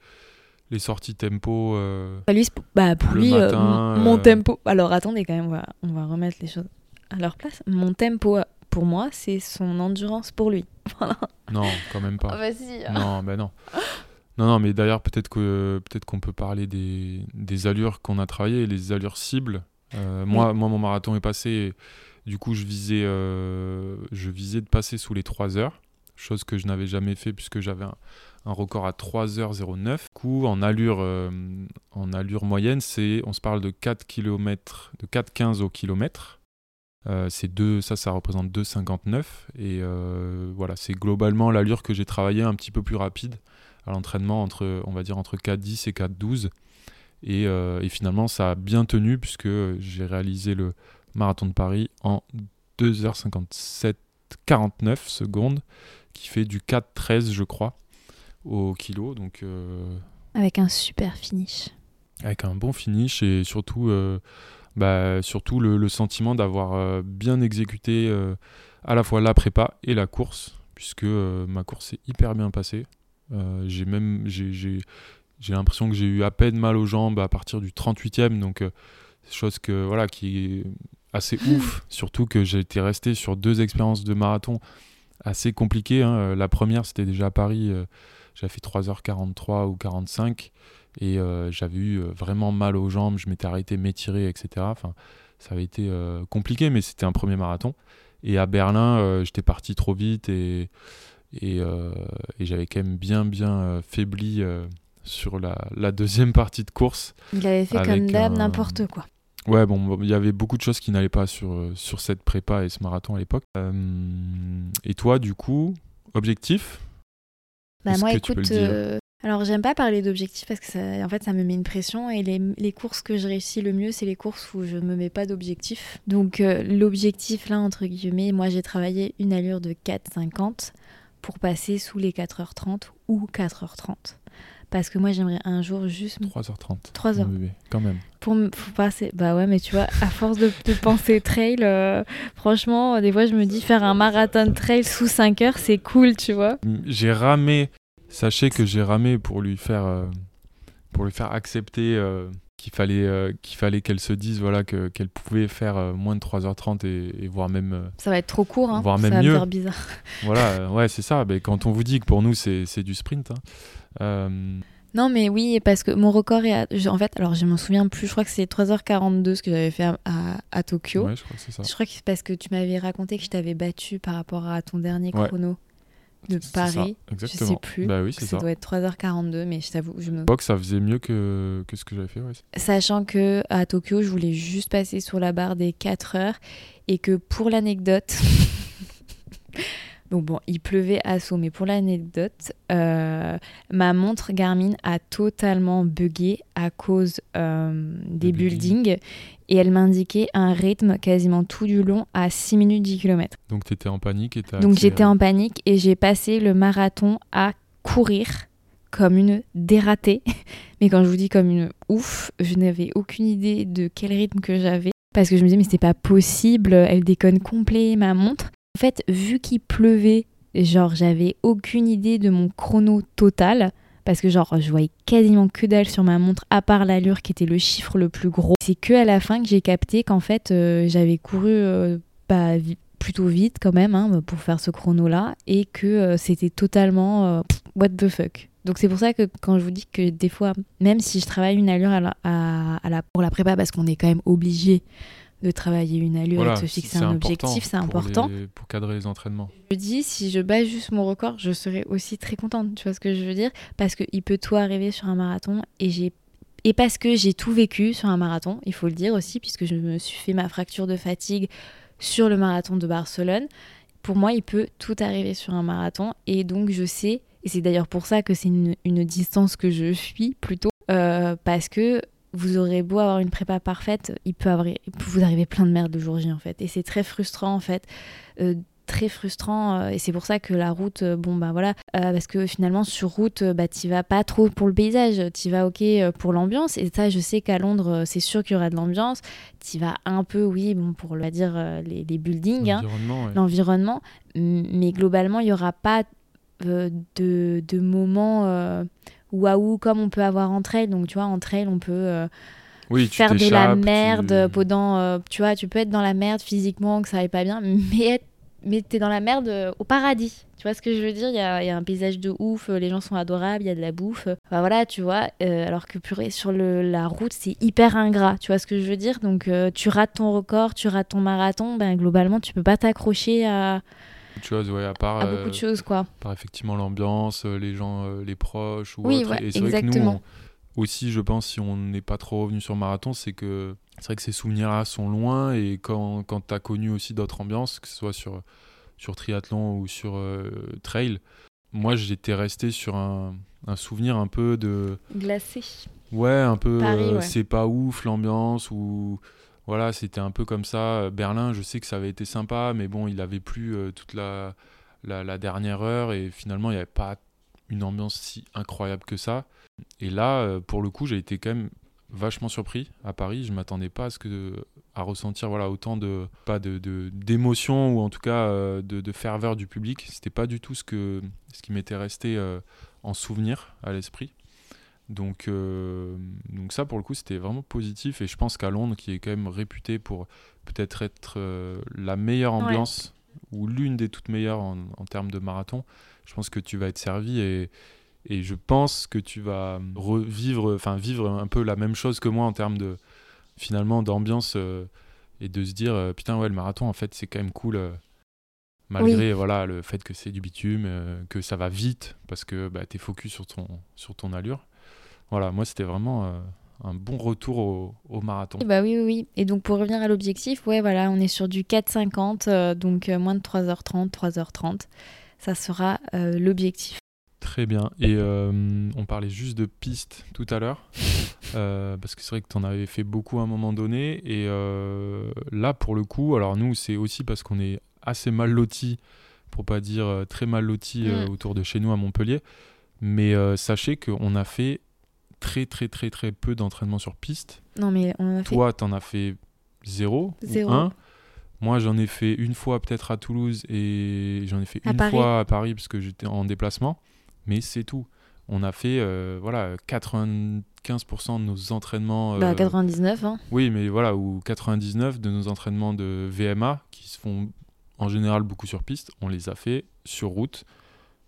les sorties tempo. Euh, bah, lui, bah, pour lui, euh, mon euh, tempo. Alors attendez, quand même, on va, on va remettre les choses à leur place. Mon tempo, pour moi, c'est son endurance pour lui. [laughs] non, quand même pas. Oh, vas-y. Non, ben non. Non, non, mais d'ailleurs, peut-être que peut-être qu'on peut parler des, des allures qu'on a travaillées, les allures cibles. moi, moi, mon marathon est passé. du coup, je visais, je visais de passer sous les 3 heures chose que je n'avais jamais fait puisque j'avais un, record à 3h09. Du coup, en allure, euh, moyenne, on se parle de 4 km, de 4,15 au kilomètre. Euh, ça, ça représente 2,59. Et euh, voilà, c'est globalement l'allure que j'ai travaillé un petit peu plus rapide à l'entraînement, entre, on va dire entre 4,10 et 4,12. Et, et finalement, ça a bien tenu puisque j'ai réalisé le marathon de Paris en 2h57 49 secondes qui fait du 4,13 je crois au kilo. Donc, euh, Avec un super finish. Avec un bon finish et surtout, euh, bah, surtout le, sentiment d'avoir euh, bien exécuté à la fois la prépa et la course, puisque ma course est hyper bien passée. j'ai même j'ai l'impression que j'ai eu à peine mal aux jambes à partir du 38e, donc chose que voilà qui est assez [laughs] ouf, surtout que j'ai été resté sur deux expériences de marathon assez compliqué. Hein. Euh, la première, c'était déjà à Paris. Euh, j'avais fait 3h43 ou 45 et euh, j'avais eu vraiment mal aux jambes. Je m'étais arrêté, m'étirer, etc. Enfin, ça avait été compliqué, mais c'était un premier marathon. Et à Berlin, j'étais parti trop vite et, et, j'avais quand même bien, bien faibli sur la, la, deuxième [laughs] partie de course. Il avait fait comme d'hab n'importe quoi. Ouais, bon, il y avait beaucoup de choses qui n'allaient pas sur, euh, sur cette prépa et ce marathon à l'époque. Euh, et toi, du coup, objectif? Bah moi, écoute, euh, alors j'aime pas parler d'objectif parce que ça, en fait, ça me met une pression et les, les courses que je réussis le mieux, c'est les courses où je me mets pas d'objectif. Donc l'objectif là, entre guillemets, moi j'ai travaillé une allure de 4,50 pour passer sous les 4h30 ou 4h30. Parce que moi, j'aimerais un jour juste. 3h30. 3h. quand même. Pour, passer. Bah ouais, mais tu vois, à force de, penser trail, euh, franchement, des fois, je me dis faire un marathon trail sous 5 heures, c'est cool, tu vois. J'ai ramé. Sachez que j'ai ramé pour lui faire, euh, pour lui faire accepter euh, qu'il fallait qu'il fallait qu'elle se dise voilà que qu'elle pouvait faire moins de 3h30 et, et voire même ça va être trop court hein voire même ça va mieux faire bizarre voilà ouais c'est ça mais quand on vous dit que pour nous c'est du sprint hein, non, mais oui, parce que mon record est En fait, alors je m'en souviens plus, je crois que c'est 3h42 ce que j'avais fait à, à, Tokyo. Ouais, je crois que c'est ça. Je crois que c'est parce que tu m'avais raconté que je t'avais battu par rapport à ton dernier chrono de Paris. Je sais plus. Bah oui, ça. ça. doit être 3h42, mais je t'avoue, je me. que ça faisait mieux que, que ce que j'avais fait, ouais. Sachant que à Tokyo, je voulais juste passer sur la barre des 4 heures et que pour l'anecdote. [laughs] Donc bon, il pleuvait à saut, mais pour l'anecdote, euh, ma montre Garmin a totalement bugué à cause euh, des building. buildings et elle m'indiquait un rythme quasiment tout du long à 6 minutes 10 km. Donc tu étais en panique et t'as Donc j'étais en panique et j'ai passé le marathon à courir comme une dératée. [laughs] Mais quand je vous dis comme une ouf, je n'avais aucune idée de quel rythme que j'avais. Parce que je me disais, mais c'était pas possible, elle déconne complet, ma montre. En fait, vu qu'il pleuvait, genre, j'avais aucune idée de mon chrono total. Parce que, genre, je voyais quasiment que dalle sur ma montre, à part l'allure qui était le chiffre le plus gros. C'est que à la fin que j'ai capté qu'en fait, euh, j'avais couru euh, bah, plutôt vite quand même hein, pour faire ce chrono-là et que euh, c'était totalement what the fuck. Donc c'est pour ça que quand je vous dis que des fois, même si je travaille une allure pour la prépa, parce qu'on est quand même obligé de travailler une allure Voilà, et de se fixer un objectif, c'est important. les- pour cadrer les entraînements. Je me dis, si je bats juste mon record, je serais aussi très contente, tu vois ce que je veux dire? Parce qu'il peut tout arriver sur un marathon et j'ai et parce que j'ai tout vécu sur un marathon, il faut le dire aussi, puisque je me suis fait ma fracture de fatigue sur le marathon de Barcelone. Pour moi, il peut tout arriver sur un marathon et donc je sais, et c'est d'ailleurs pour ça que c'est une, une distance que je suis plutôt, euh, parce que vous aurez beau avoir une prépa parfaite, il peut, avoir, il peut vous arriver plein de merde le jour J en fait. Et c'est très frustrant en fait. euh, très frustrant euh, et c'est pour ça que la route euh, bon bah voilà parce que finalement sur route bah t'y vas pas trop pour le paysage t'y vas ok pour l'ambiance et ça je sais qu'à Londres c'est sûr qu'il y aura de l'ambiance t'y vas un peu oui bon pour le dire les, les buildings hein, L'environnement, ouais. mais globalement il y aura pas de, de moments waouh comme on peut avoir en trail donc tu vois en trail on peut euh, Oui, faire de la t'échappes, tu- merde pendant euh, tu vois tu peux être dans la merde physiquement que ça aille pas bien mais être- mais t'es dans la merde euh, au paradis. Tu vois ce que je veux dire? Il y a, il y a un paysage de ouf euh, les gens sont adorables il y a de la bouffe. Euh, enfin, voilà tu vois euh, alors que purée sur le, la route c'est hyper ingrat. Tu vois ce que je veux dire? Donc euh, tu rates ton record tu rates ton marathon ben globalement tu peux pas t'accrocher à, beaucoup de choses, ouais, à part, à euh, beaucoup de choses quoi par effectivement l'ambiance, euh, les gens, euh, les proches ou Oui, autre. ouais, et c'est vrai que nous, on- aussi, je pense, si on n'est pas trop revenu sur marathon, c'est que c'est vrai que ces souvenirs-là sont loin et quand, quand tu as connu aussi d'autres ambiances, que ce soit sur, sur triathlon ou sur euh, trail, moi j'étais resté sur un, un souvenir un peu de. glacé Ouais, un peu. Euh, ouais. C'est pas ouf l'ambiance ou. Voilà, c'était un peu comme ça. Berlin, je sais que ça avait été sympa, mais bon, il avait plu euh, toute la, dernière heure et finalement, il n'y avait pas une ambiance si incroyable que ça. Et là, euh, pour le coup, j'ai été quand même vachement surpris à Paris. Je m'attendais pas à ce à ressentir voilà autant de pas de- d'émotion ou en tout cas euh, de, de ferveur du public. C'était pas du tout ce que ce qui m'était resté euh, en souvenir à l'esprit. Donc, euh, donc ça, pour le coup, c'était vraiment positif. Et je pense qu'à Londres, qui est quand même réputé pour peut-être être euh, la meilleure Ouais. ambiance ou l'une des toutes meilleures en, en termes de marathon, je pense que tu vas être servi et, et je pense que tu vas revivre, enfin vivre un peu la même chose que moi en termes de finalement d'ambiance euh, et de se dire putain ouais le marathon en fait c'est quand même cool malgré voilà le fait que c'est du bitume, que ça va vite parce que bah, tu es focus sur ton sur ton allure. Voilà, moi c'était vraiment euh, un bon retour au, au marathon. Bah oui, oui, oui. Et donc pour revenir à l'objectif, ouais, voilà, on est sur du 4,50, euh, donc euh, moins de 3h30, 3h30. Ça sera euh, l'objectif. Très bien. Et on parlait juste de pistes tout à l'heure, [laughs] parce que c'est vrai que tu en avais fait beaucoup à un moment donné. Et là, pour le coup, alors nous, c'est aussi parce qu'on est assez mal lotis, pour pas dire très mal lotis Mm. autour de chez nous à Montpellier. Mais sachez qu'on a fait très, très, très, très peu d'entraînement sur piste. Non, mais on en a fait Toi, t'en as fait zéro, Zéro. ou un. Moi, j'en ai fait une fois peut-être à Toulouse et j'en ai fait À une Paris. fois à Paris parce que j'étais en déplacement. Mais c'est tout. On a fait euh, voilà 95% de nos entraînements. bah, euh, 99, hein. Oui, mais voilà, ou 99 de nos entraînements de VMA qui se font en général beaucoup sur piste. On les a fait sur route,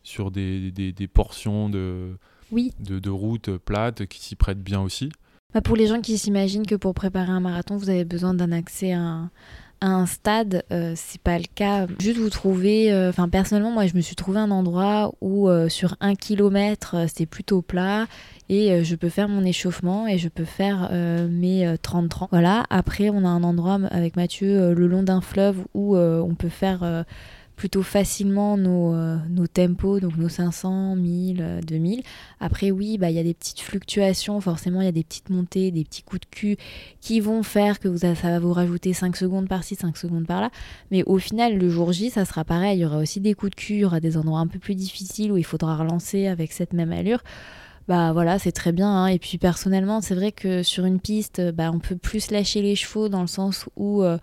sur des, des, des portions de, Oui. de, de route plates qui s'y prêtent bien aussi. Bah, pour les gens qui s'imaginent que pour préparer un marathon, vous avez besoin d'un accès à un, à un stade, euh, c'est pas le cas. Juste vous trouvez, euh, enfin personnellement, moi je me suis trouvé un endroit où euh, sur un kilomètre euh, c'est plutôt plat et je peux faire mon échauffement et je peux faire mes euh, 30-30. Voilà, après on a un endroit avec Mathieu le long d'un fleuve où on peut faire. Plutôt facilement nos, euh, nos tempos, donc nos 500, 1000, 2000. Après, oui, bah, il y a des petites fluctuations, forcément, il y a des petites montées, des petits coups de cul qui vont faire que ça va vous rajouter 5 secondes par-ci, 5 secondes par-là. Mais au final, le jour J, ça sera pareil. Il y aura aussi des coups de cul, il y aura des endroits un peu plus difficiles où il faudra relancer avec cette même allure bah voilà, c'est très bien. Hein. Et puis personnellement, c'est vrai que sur une piste, bah, on peut plus lâcher les chevaux dans le sens où euh,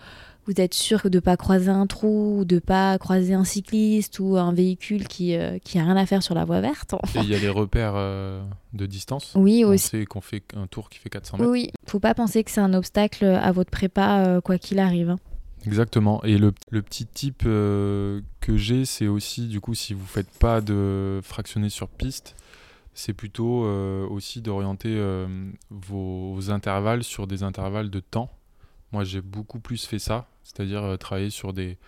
vous êtes sûr de ne pas croiser un trou, ou de pas croiser un cycliste ou un véhicule qui, n'a euh, qui rien à faire sur la voie verte. Et il y a les repères euh, de distance. Oui, on aussi. sait qu'on fait un tour qui fait 400 mètres. Oui, faut pas penser que c'est un obstacle à votre prépa, quoi qu'il arrive. Hein. Exactement. Et le, le petit type que j'ai, c'est aussi, du coup, si vous faites pas de fractionner sur piste, c'est plutôt euh, aussi d'orienter euh, vos, intervalles sur des intervalles de temps. Moi, j'ai beaucoup plus fait ça, c'est-à-dire euh, travailler sur des,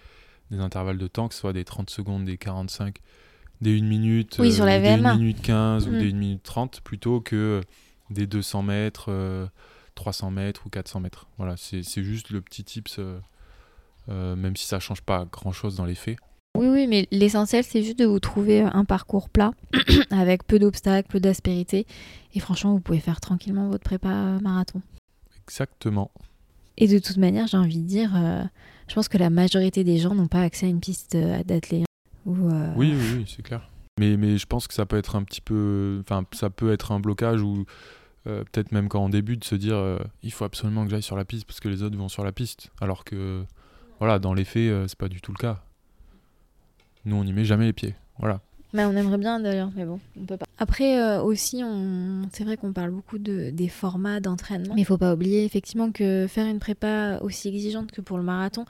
intervalles de temps, que ce soit des 30 secondes, des 45, des 1 minute, des 1 minute 15 ou mm. des 1 minute 30, plutôt que des 200 mètres, 300 mètres ou 400 mètres. Voilà, c'est juste le petit tips, même si ça change pas grand-chose dans les faits. Oui, oui, mais l'essentiel, c'est juste de vous trouver un parcours plat, [coughs] avec peu d'obstacles, peu d'aspérité. Et franchement, vous pouvez faire tranquillement votre prépa marathon. Exactement. Et de toute manière, j'ai envie de dire, euh, je pense que la majorité des gens n'ont pas accès à une piste euh, d'athlète. Euh, oui, oui, oui c'est clair. Mais, mais je pense que ça peut être un petit peu. Enfin, ça peut être un blocage ou peut-être même quand on débute, se dire il faut absolument que j'aille sur la piste parce que les autres vont sur la piste. Alors que, voilà, dans les faits, c'est pas du tout le cas. Nous, on n'y met jamais les pieds. Voilà. Mais on aimerait bien d'ailleurs, mais bon, on peut pas. Après euh, aussi, on... c'est vrai qu'on parle beaucoup de, des formats d'entraînement. Mais il faut pas oublier effectivement que faire une prépa aussi exigeante que pour le marathon.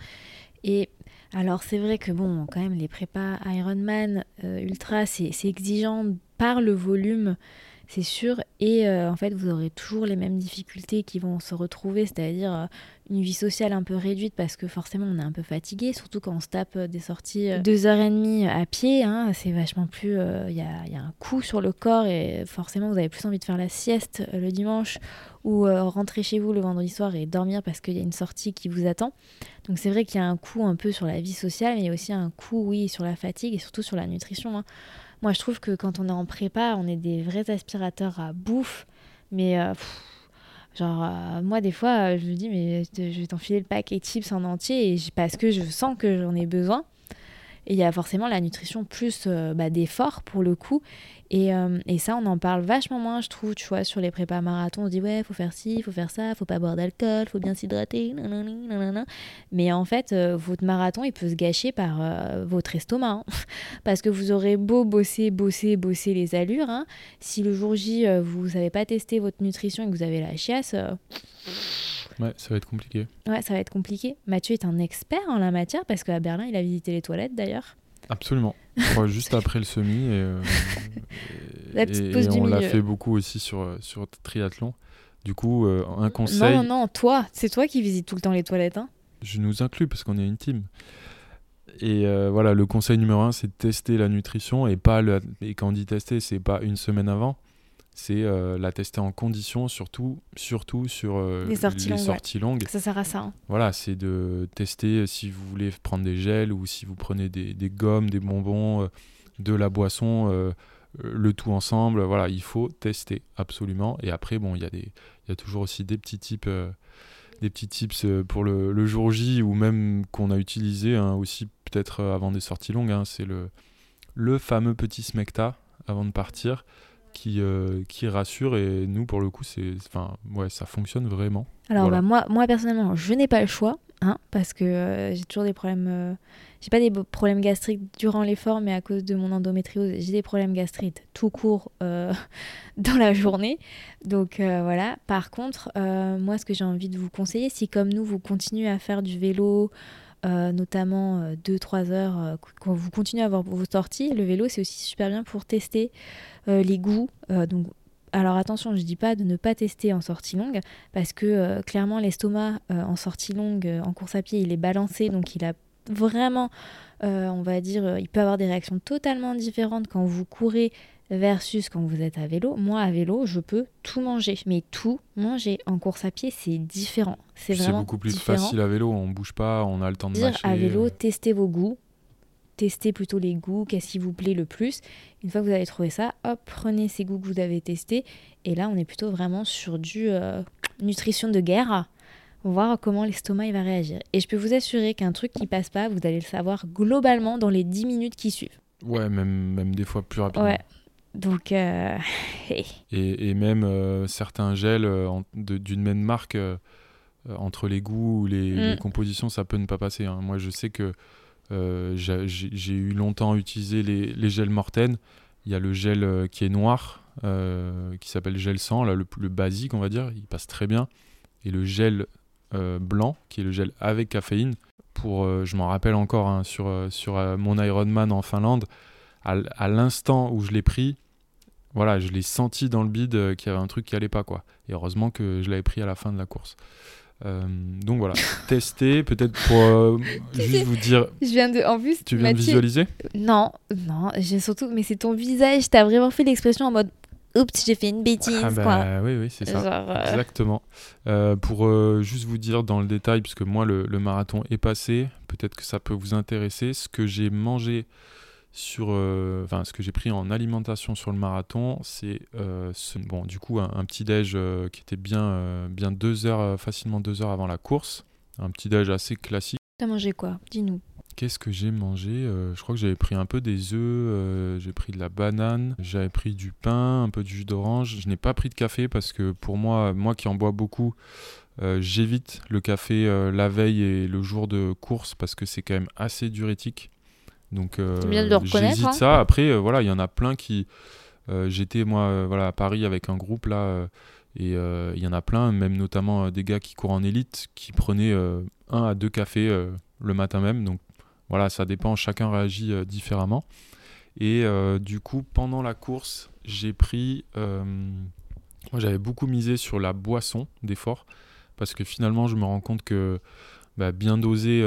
Et alors c'est vrai que bon, quand même, les prépas Ironman, euh, Ultra, c'est exigeant par le volume c'est sûr. Et euh, en fait, vous aurez toujours les mêmes difficultés qui vont se retrouver, c'est-à-dire euh, une vie sociale un peu réduite parce que forcément on est un peu fatigué, surtout quand on se tape euh, des sorties deux heures et demie à pied. Hein, c'est vachement plus. Il y a, un coup sur le corps et forcément vous avez plus envie de faire la sieste le dimanche ou rentrer chez vous le vendredi soir et dormir parce qu'il y a une sortie qui vous attend. Donc c'est vrai qu'il y a un coup un peu sur la vie sociale, mais il y a aussi un coup, oui, sur la fatigue et surtout sur la nutrition. Hein. Moi, je trouve que quand on est en prépa, on est des vrais aspirateurs à bouffe. Mais euh, genre, euh, moi, des fois, je me dis, mais je vais t'enfiler le paquet chips en entier parce que je sens que j'en ai besoin. Et il y a forcément la nutrition plus euh, bah, d'effort pour le coup. Euh, et, ça, on en parle vachement moins, je trouve, tu vois, sur les prépas marathons. On se dit, ouais, faut faire ci, faut faire ça, faut pas boire d'alcool, faut bien s'hydrater. Mais en fait, euh, votre marathon, il peut se gâcher par euh, votre estomac. Hein. [laughs] Parce que vous aurez beau bosser, bosser, bosser les allures. Hein. Si le jour J, vous n'avez pas testé votre nutrition et que vous avez la chiasse. Ouais, ça va être compliqué. Ouais, ça va être compliqué. Mathieu est un expert en la matière parce qu'à Berlin, il a visité les toilettes d'ailleurs. Absolument. juste [laughs] après le semi. Et, euh, La petite pause on l'a fait beaucoup aussi sur, sur triathlon. Du coup, euh, un conseil. Non, non, non, toi, c'est toi qui visites tout le temps les toilettes. Hein je nous inclus parce qu'on est une team. Et euh, voilà, le conseil numéro un, c'est de tester la nutrition et pas le... et quand on dit tester, c'est pas une semaine avant, c'est euh, la tester en condition, surtout, surtout sur euh, les sorties, longues, Ça sert à ça. Hein. Voilà, c'est de tester si vous voulez prendre des gels ou si vous prenez des, des gommes, des bonbons, euh, de la boisson, le tout ensemble. Voilà, il faut tester absolument. Et après, bon, il y, a des, y a toujours aussi des petits types. des petits tips pour le, le, jour J ou même qu'on a utilisé hein, aussi peut-être avant des sorties longues. Hein, c'est le, le fameux petit smecta avant de partir qui, euh, qui rassure et nous pour le coup c'est enfin ouais ça fonctionne vraiment. Alors bah, moi moi personnellement je n'ai pas le choix hein, parce que euh, j'ai toujours des problèmes euh, j'ai pas des problèmes gastriques durant l'effort mais à cause de mon endométriose j'ai des problèmes gastriques tout court [laughs] dans la journée. Donc voilà. Par contre moi ce que j'ai envie de vous conseiller si comme nous vous continuez à faire du vélo notamment 2-3 heures, quand vous continuez à avoir vos sorties, le vélo c'est aussi super bien pour tester euh, les goûts. Euh, alors attention, je dis pas de ne pas tester en sortie longue, parce que euh, clairement l'estomac en sortie longue, en course à pied, il est balancé, donc il a vraiment, on va dire, il peut avoir des réactions totalement différentes quand vous courez versus quand vous êtes à vélo. Moi, à vélo, je peux tout manger, mais tout manger. En course à pied, c'est différent. C'est beaucoup plus facile à vélo, on bouge pas, on a le temps de dire À vélo, testez vos goûts, tester plutôt les goûts, qu'est-ce qui vous plaît le plus. Une fois que vous avez trouvé ça, hop, prenez ces goûts que vous avez testés. Et là, on est plutôt vraiment sur du euh, nutrition de guerre. Voir comment l'estomac va réagir. Et je peux vous assurer qu'un truc qui passe pas, vous allez le savoir globalement dans les 10 minutes qui suivent. Ouais, même, même des fois plus rapidement. Ouais. Donc, euh, [laughs] et, et, même euh, certains gels d'une même marque, entre les goûts ou les, les, mm. compositions, ça peut ne pas passer. Hein. Moi, je sais que euh, j'ai eu longtemps utilisé les, les, gels Morten. Il y a le gel euh, qui est noir, euh, qui s'appelle gel sang, là, le, plus basique, on va dire. Il passe très bien. Et le gel blanc, qui est le gel avec caféine. Pour, je m'en rappelle encore hein, sur, sur mon Ironman en Finlande, à, l'instant où je l'ai pris, voilà, je l'ai senti dans le bide qu'il y avait un truc qui allait pas quoi. Et heureusement que je l'avais pris à la fin de la course. Euh, donc voilà, [laughs] tester peut-être pour euh, juste vous dire. Je viens de, en plus, tu viens de visualiser? Non, non, j'ai surtout, mais c'est ton visage. T'as vraiment fait l'expression en mode oups, j'ai fait une bêtise. Ah bah, Oui, oui, c'est ça. Euh, Exactement. pour juste vous dire dans le détail, puisque moi le, le marathon est passé, peut-être que ça peut vous intéresser. Ce que j'ai mangé sur euh, enfin ce que j'ai pris en alimentation sur le marathon c'est euh, bon du coup un, petit déj euh, qui était bien bien deux heures facilement deux heures avant la course. Un petit déj assez classique. T'as mangé quoi? Dis-nous. Qu'est-ce que j'ai mangé? Je crois que j'avais pris un peu des œufs, j'ai pris de la banane, j'avais pris du pain, un peu de jus d'orange. Je n'ai pas pris de café parce que pour moi, moi qui en bois beaucoup, j'évite le café la veille et le jour de course parce que c'est quand même assez diurétique. Donc euh, j'hésite hein. ça. Après, euh, voilà, il y en a plein qui. Euh, j'étais moi voilà à Paris avec un groupe là et il y en a plein, même notamment des gars qui courent en élite, qui prenaient un à deux cafés le matin même. Donc voilà, ça dépend, chacun réagit différemment. Et du coup, pendant la course, j'ai pris. moi, j'avais beaucoup misé sur la boisson d'effort parce que finalement, je me rends compte que bah, bien doser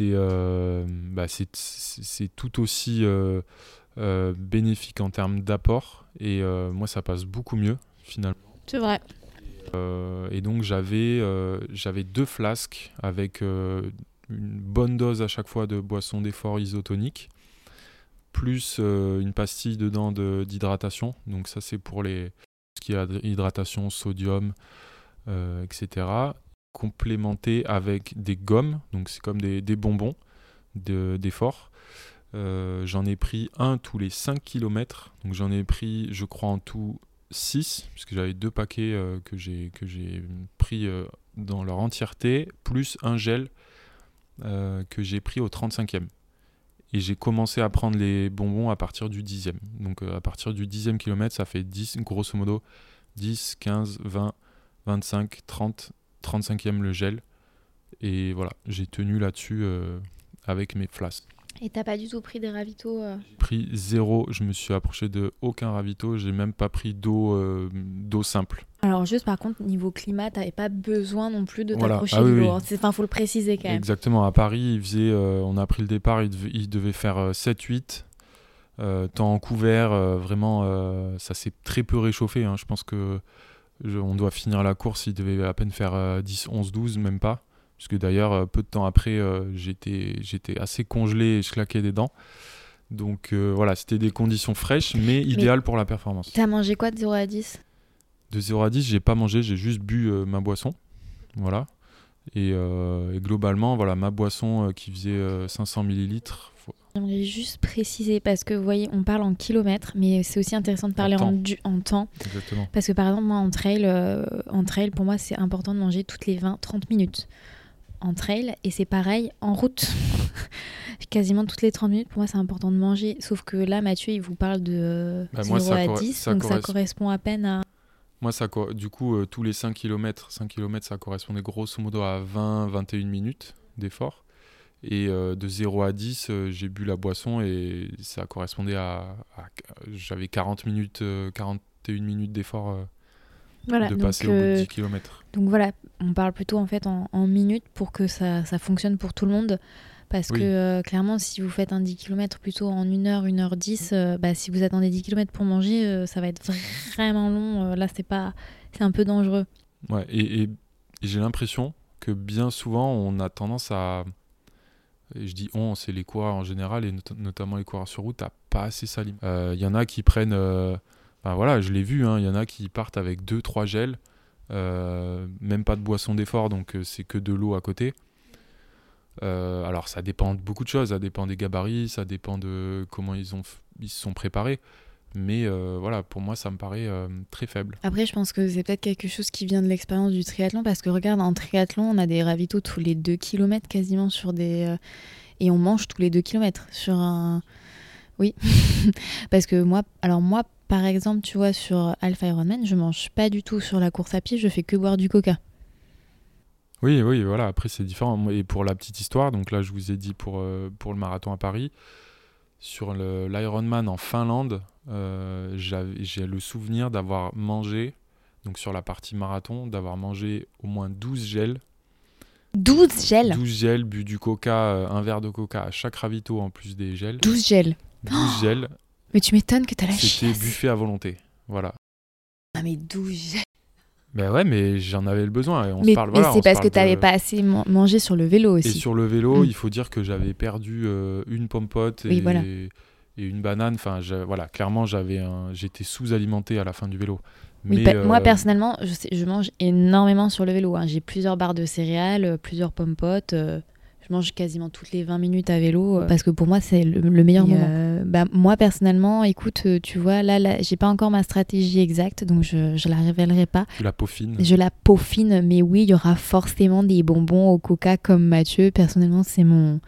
euh, bah, c'est tout aussi euh, euh, bénéfique en termes d'apport. Et moi, ça passe beaucoup mieux, finalement. C'est vrai. et donc, j'avais j'avais deux flasques avec une bonne dose à chaque fois de boisson d'effort isotonique, plus une pastille dedans d'hydratation. Donc, ça, c'est pour les, ce qui est hydratation, sodium, etc complémenté avec des gommes, donc c'est comme des, bonbons d'effort. Euh, j'en ai pris un tous les 5 km, donc j'en ai pris, je crois, en tout 6, puisque j'avais deux paquets euh, que j'ai pris euh, dans leur entièreté, plus un gel que j'ai pris au 35e. Et j'ai commencé à prendre les bonbons à partir du 10e. Donc à partir du 10e kilomètre, ça fait 10, grosso modo, 10, 15, 20, 25, 30, 35e le gel. Et voilà, j'ai tenu là-dessus euh, avec mes flasques. Et t'as pas du tout pris des ravitaux euh? J'ai pris zéro, je me suis approché de aucun ravito, j'ai même pas pris d'eau euh, d'eau simple. Alors juste par contre, niveau climat, t'avais pas besoin non plus de t'approcher ah de l'eau. Hein. Enfin, faut le préciser quand même. Exactement, à Paris, il faisait, on a pris le départ, il devait, il devait faire 7-8. temps en couvert, vraiment, ça s'est très peu réchauffé. Hein. Je pense que on doit finir la course, il devait à peine faire 10, 11, 12, même pas. Puisque d'ailleurs, euh, peu de temps après, euh, j'étais, j'étais assez congelé et je claquais des dents. Donc euh, voilà, c'était des conditions fraîches, mais, idéales pour la performance. T'as mangé quoi de 0 à 10 De 0 à 10, j'ai pas mangé, j'ai juste bu ma boisson. Voilà. Et, et, globalement, voilà, ma boisson qui faisait 500 millilitres, J'aimerais juste préciser parce que vous voyez, on parle en kilomètres, mais c'est aussi intéressant de parler en, temps. En, temps Exactement. Parce que par exemple, moi en trail, euh, en trail pour moi, c'est important de manger toutes les 20-30 minutes en trail et c'est pareil en route. [laughs] Quasiment toutes les 30 minutes, pour moi, c'est important de manger. Sauf que là, Mathieu, il vous parle de 0 bah, à 10, donc ça correspond à peine à. Moi, ça, du coup, euh, tous les 5 km, 5 km, ça correspondait grosso modo à 20-21 minutes d'effort. Et euh, de 0 à 10, euh, j'ai bu la boisson et ça correspondait à. J'avais 40 minutes, 41 euh, minutes d'effort de passer au bout de 10 km. Donc voilà, on parle plutôt en fait en, minutes pour que ça, ça, fonctionne pour tout le monde. Parce que clairement, si vous faites un 10 km plutôt en 1 heure, 1 heure 10, bah, si vous attendez 10 km pour manger, ça va être vraiment long. là, c'est pas, c'est un peu dangereux. Ouais, et j'ai l'impression que bien souvent, on a tendance à je dis on, c'est les coureurs en général et not- notamment les coureurs sur route, t'as pas assez salim. Il y en a qui prennent, euh, enfin voilà, je l'ai vu, hein, il y en a qui partent avec 2-3 gels, euh, même pas de boisson d'effort, donc euh, c'est que de l'eau à côté. Euh, alors ça dépend de beaucoup de choses, ça dépend des gabarits, ça dépend de comment ils, ont, ils se sont préparés. Mais euh, voilà, pour moi, ça me paraît euh, très faible. Après, je pense que c'est peut-être quelque chose qui vient de l'expérience du triathlon, parce que regarde, en triathlon, on a des ravitaux tous les 2 km quasiment sur des. euh, et on mange tous les 2 km sur un. Oui. [laughs] parce que moi, alors moi, par exemple, tu vois, sur Alpha Ironman, je mange pas du tout sur la course à pied, je fais que boire du coca. Oui, oui, voilà, après c'est différent. Et pour la petite histoire, donc là je vous ai dit pour, pour le marathon à Paris, sur l'Ironman en Finlande, euh, j'ai le souvenir d'avoir mangé, donc sur la partie marathon, d'avoir mangé au moins 12 gels. 12 gels 12 gels, bu du coca, euh, un verre de coca à chaque ravito en plus des gels. 12 gels 12 gels, Mais tu m'étonnes que t'as la c'était buffet à volonté. Voilà. Ah, mais 12 gels Ben ouais, mais j'en avais le besoin. Et on Mais, se parle, mais voilà, c'est parce que t'avais de- pas assez man- mangé sur le vélo Et aussi. sur le vélo, Mm. il faut dire que j'avais perdu euh, une pompote et, Oui, voilà. et une banane. Enfin, voilà, clairement, j'avais un, j'étais sous-alimenté à la fin du vélo. Oui, Mais pa- euh, Moi, personnellement, je, sais- je mange énormément sur le vélo. hein. J'ai plusieurs barres de céréales, euh, plusieurs pommes potes. euh, je mange quasiment toutes les 20 minutes à vélo euh, parce que pour moi, c'est le, le meilleur Et, moment. Euh, bah, moi, personnellement, écoute, tu vois, là, là j'ai pas encore ma stratégie exacte, donc je, je la révélerai pas. tu la peaufines. Je la peaufine, mais oui, il y aura forcément des bonbons au coca comme Mathieu. Personnellement, c'est mon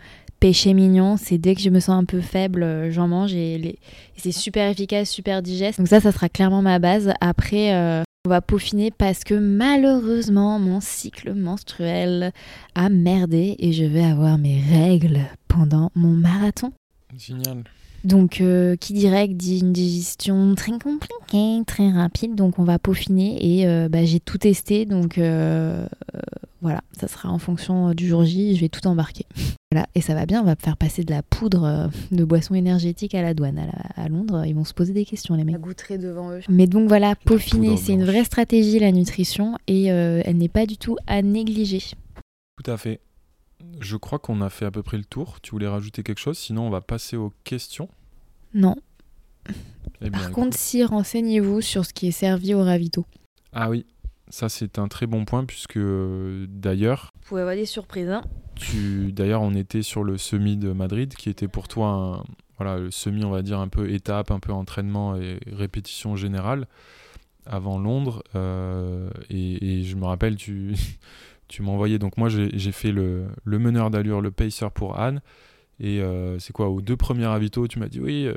péché mignon. C'est dès que je me sens un peu faible, euh, j'en mange et, c'est super efficace, super digeste. Donc ça, ça sera clairement ma base. Après, euh, on va peaufiner parce que malheureusement, mon cycle menstruel a merdé et je vais avoir mes règles pendant mon marathon. Génial. Donc, euh, qui direct dit une digestion très compliquée, très rapide. Donc, on va peaufiner et euh, bah, j'ai tout testé. Donc, euh, euh, voilà, ça sera en fonction du jour J. Je vais tout embarquer. [laughs] Voilà, et ça va bien. On va faire passer de la poudre de boissons énergétiques à la douane. À, la- à Londres, ils vont se poser des questions, les mecs. goûterai devant eux. Mais donc, voilà, peaufiner, c'est une vraie stratégie, la nutrition. Et euh, elle n'est pas du tout à négliger. Tout à fait. Je crois qu'on a fait à peu près le tour. Tu voulais rajouter quelque chose? Sinon, on va passer aux questions. Non. Eh bien, Par écoute. contre, si, renseignez-vous sur ce qui est servi au ravito. Ah oui, ça c'est un très bon point puisque euh, d'ailleurs, Vous pouvez avoir des surprises. Hein. tu, d'ailleurs, on était sur le semi de Madrid qui était pour toi un, voilà, le semi, on va dire un peu étape, un peu entraînement et répétition générale avant Londres. euh, et, et je me rappelle, tu, tu m'envoyais. Donc moi, j'ai fait le, le meneur d'allure, le pacer pour Anne. Et euh, c'est quoi, aux deux premiers ravitaux, tu m'as dit oui, euh,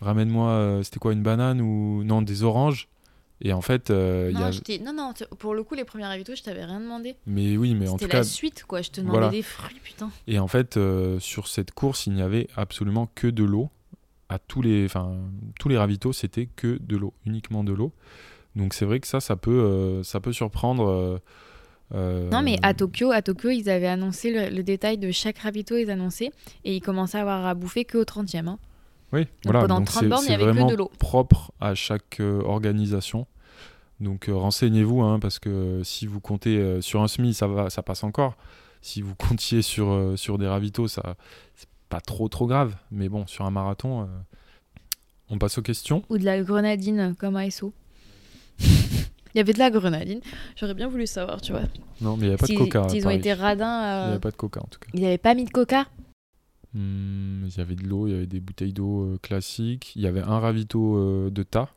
ramène-moi, euh, c'était quoi, une banane ou non, des oranges? Et en fait, y non, a... non, pour le coup, les premiers ravitaux, je t'avais rien demandé. mais oui, mais en tout C'était cas, la suite, quoi. Je te demandais voilà. des fruits, putain. Et en fait, sur cette course, il n'y avait absolument que de l'eau. À tous les, enfin, tous les ravitaux, c'était que de l'eau, uniquement de l'eau. Donc c'est vrai que ça, ça peut, ça peut surprendre. Euh, Non, mais à Tokyo, à Tokyo, ils avaient annoncé le, le détail de chaque ravito, ils annonçaient, et ils commençaient à avoir à bouffer qu'au 30e. hein. Oui, voilà. pendant donc 30 c'est- bornes, il y c'est avait que de l'eau. propre à chaque euh, organisation. Donc euh, renseignez-vous, hein, parce que si vous comptez sur un semi, ça va, ça passe encore. Si vous [laughs] comptiez sur, sur des ravitaux, ça, c'est pas trop trop grave. Mais bon, sur un marathon, on passe aux questions. Ou de la grenadine, comme ASO. [laughs] Il y avait de la grenadine. J'aurais bien voulu savoir, tu vois. Non, mais il n'y avait pas de coca. à s'ils ont été radins. Il n'y euh, avait pas de coca en tout cas. Ils n'avaient pas mis de coca? Hmm, Il y avait de l'eau, il y avait des bouteilles d'eau euh, classiques. Il y avait un ravito euh, de tas,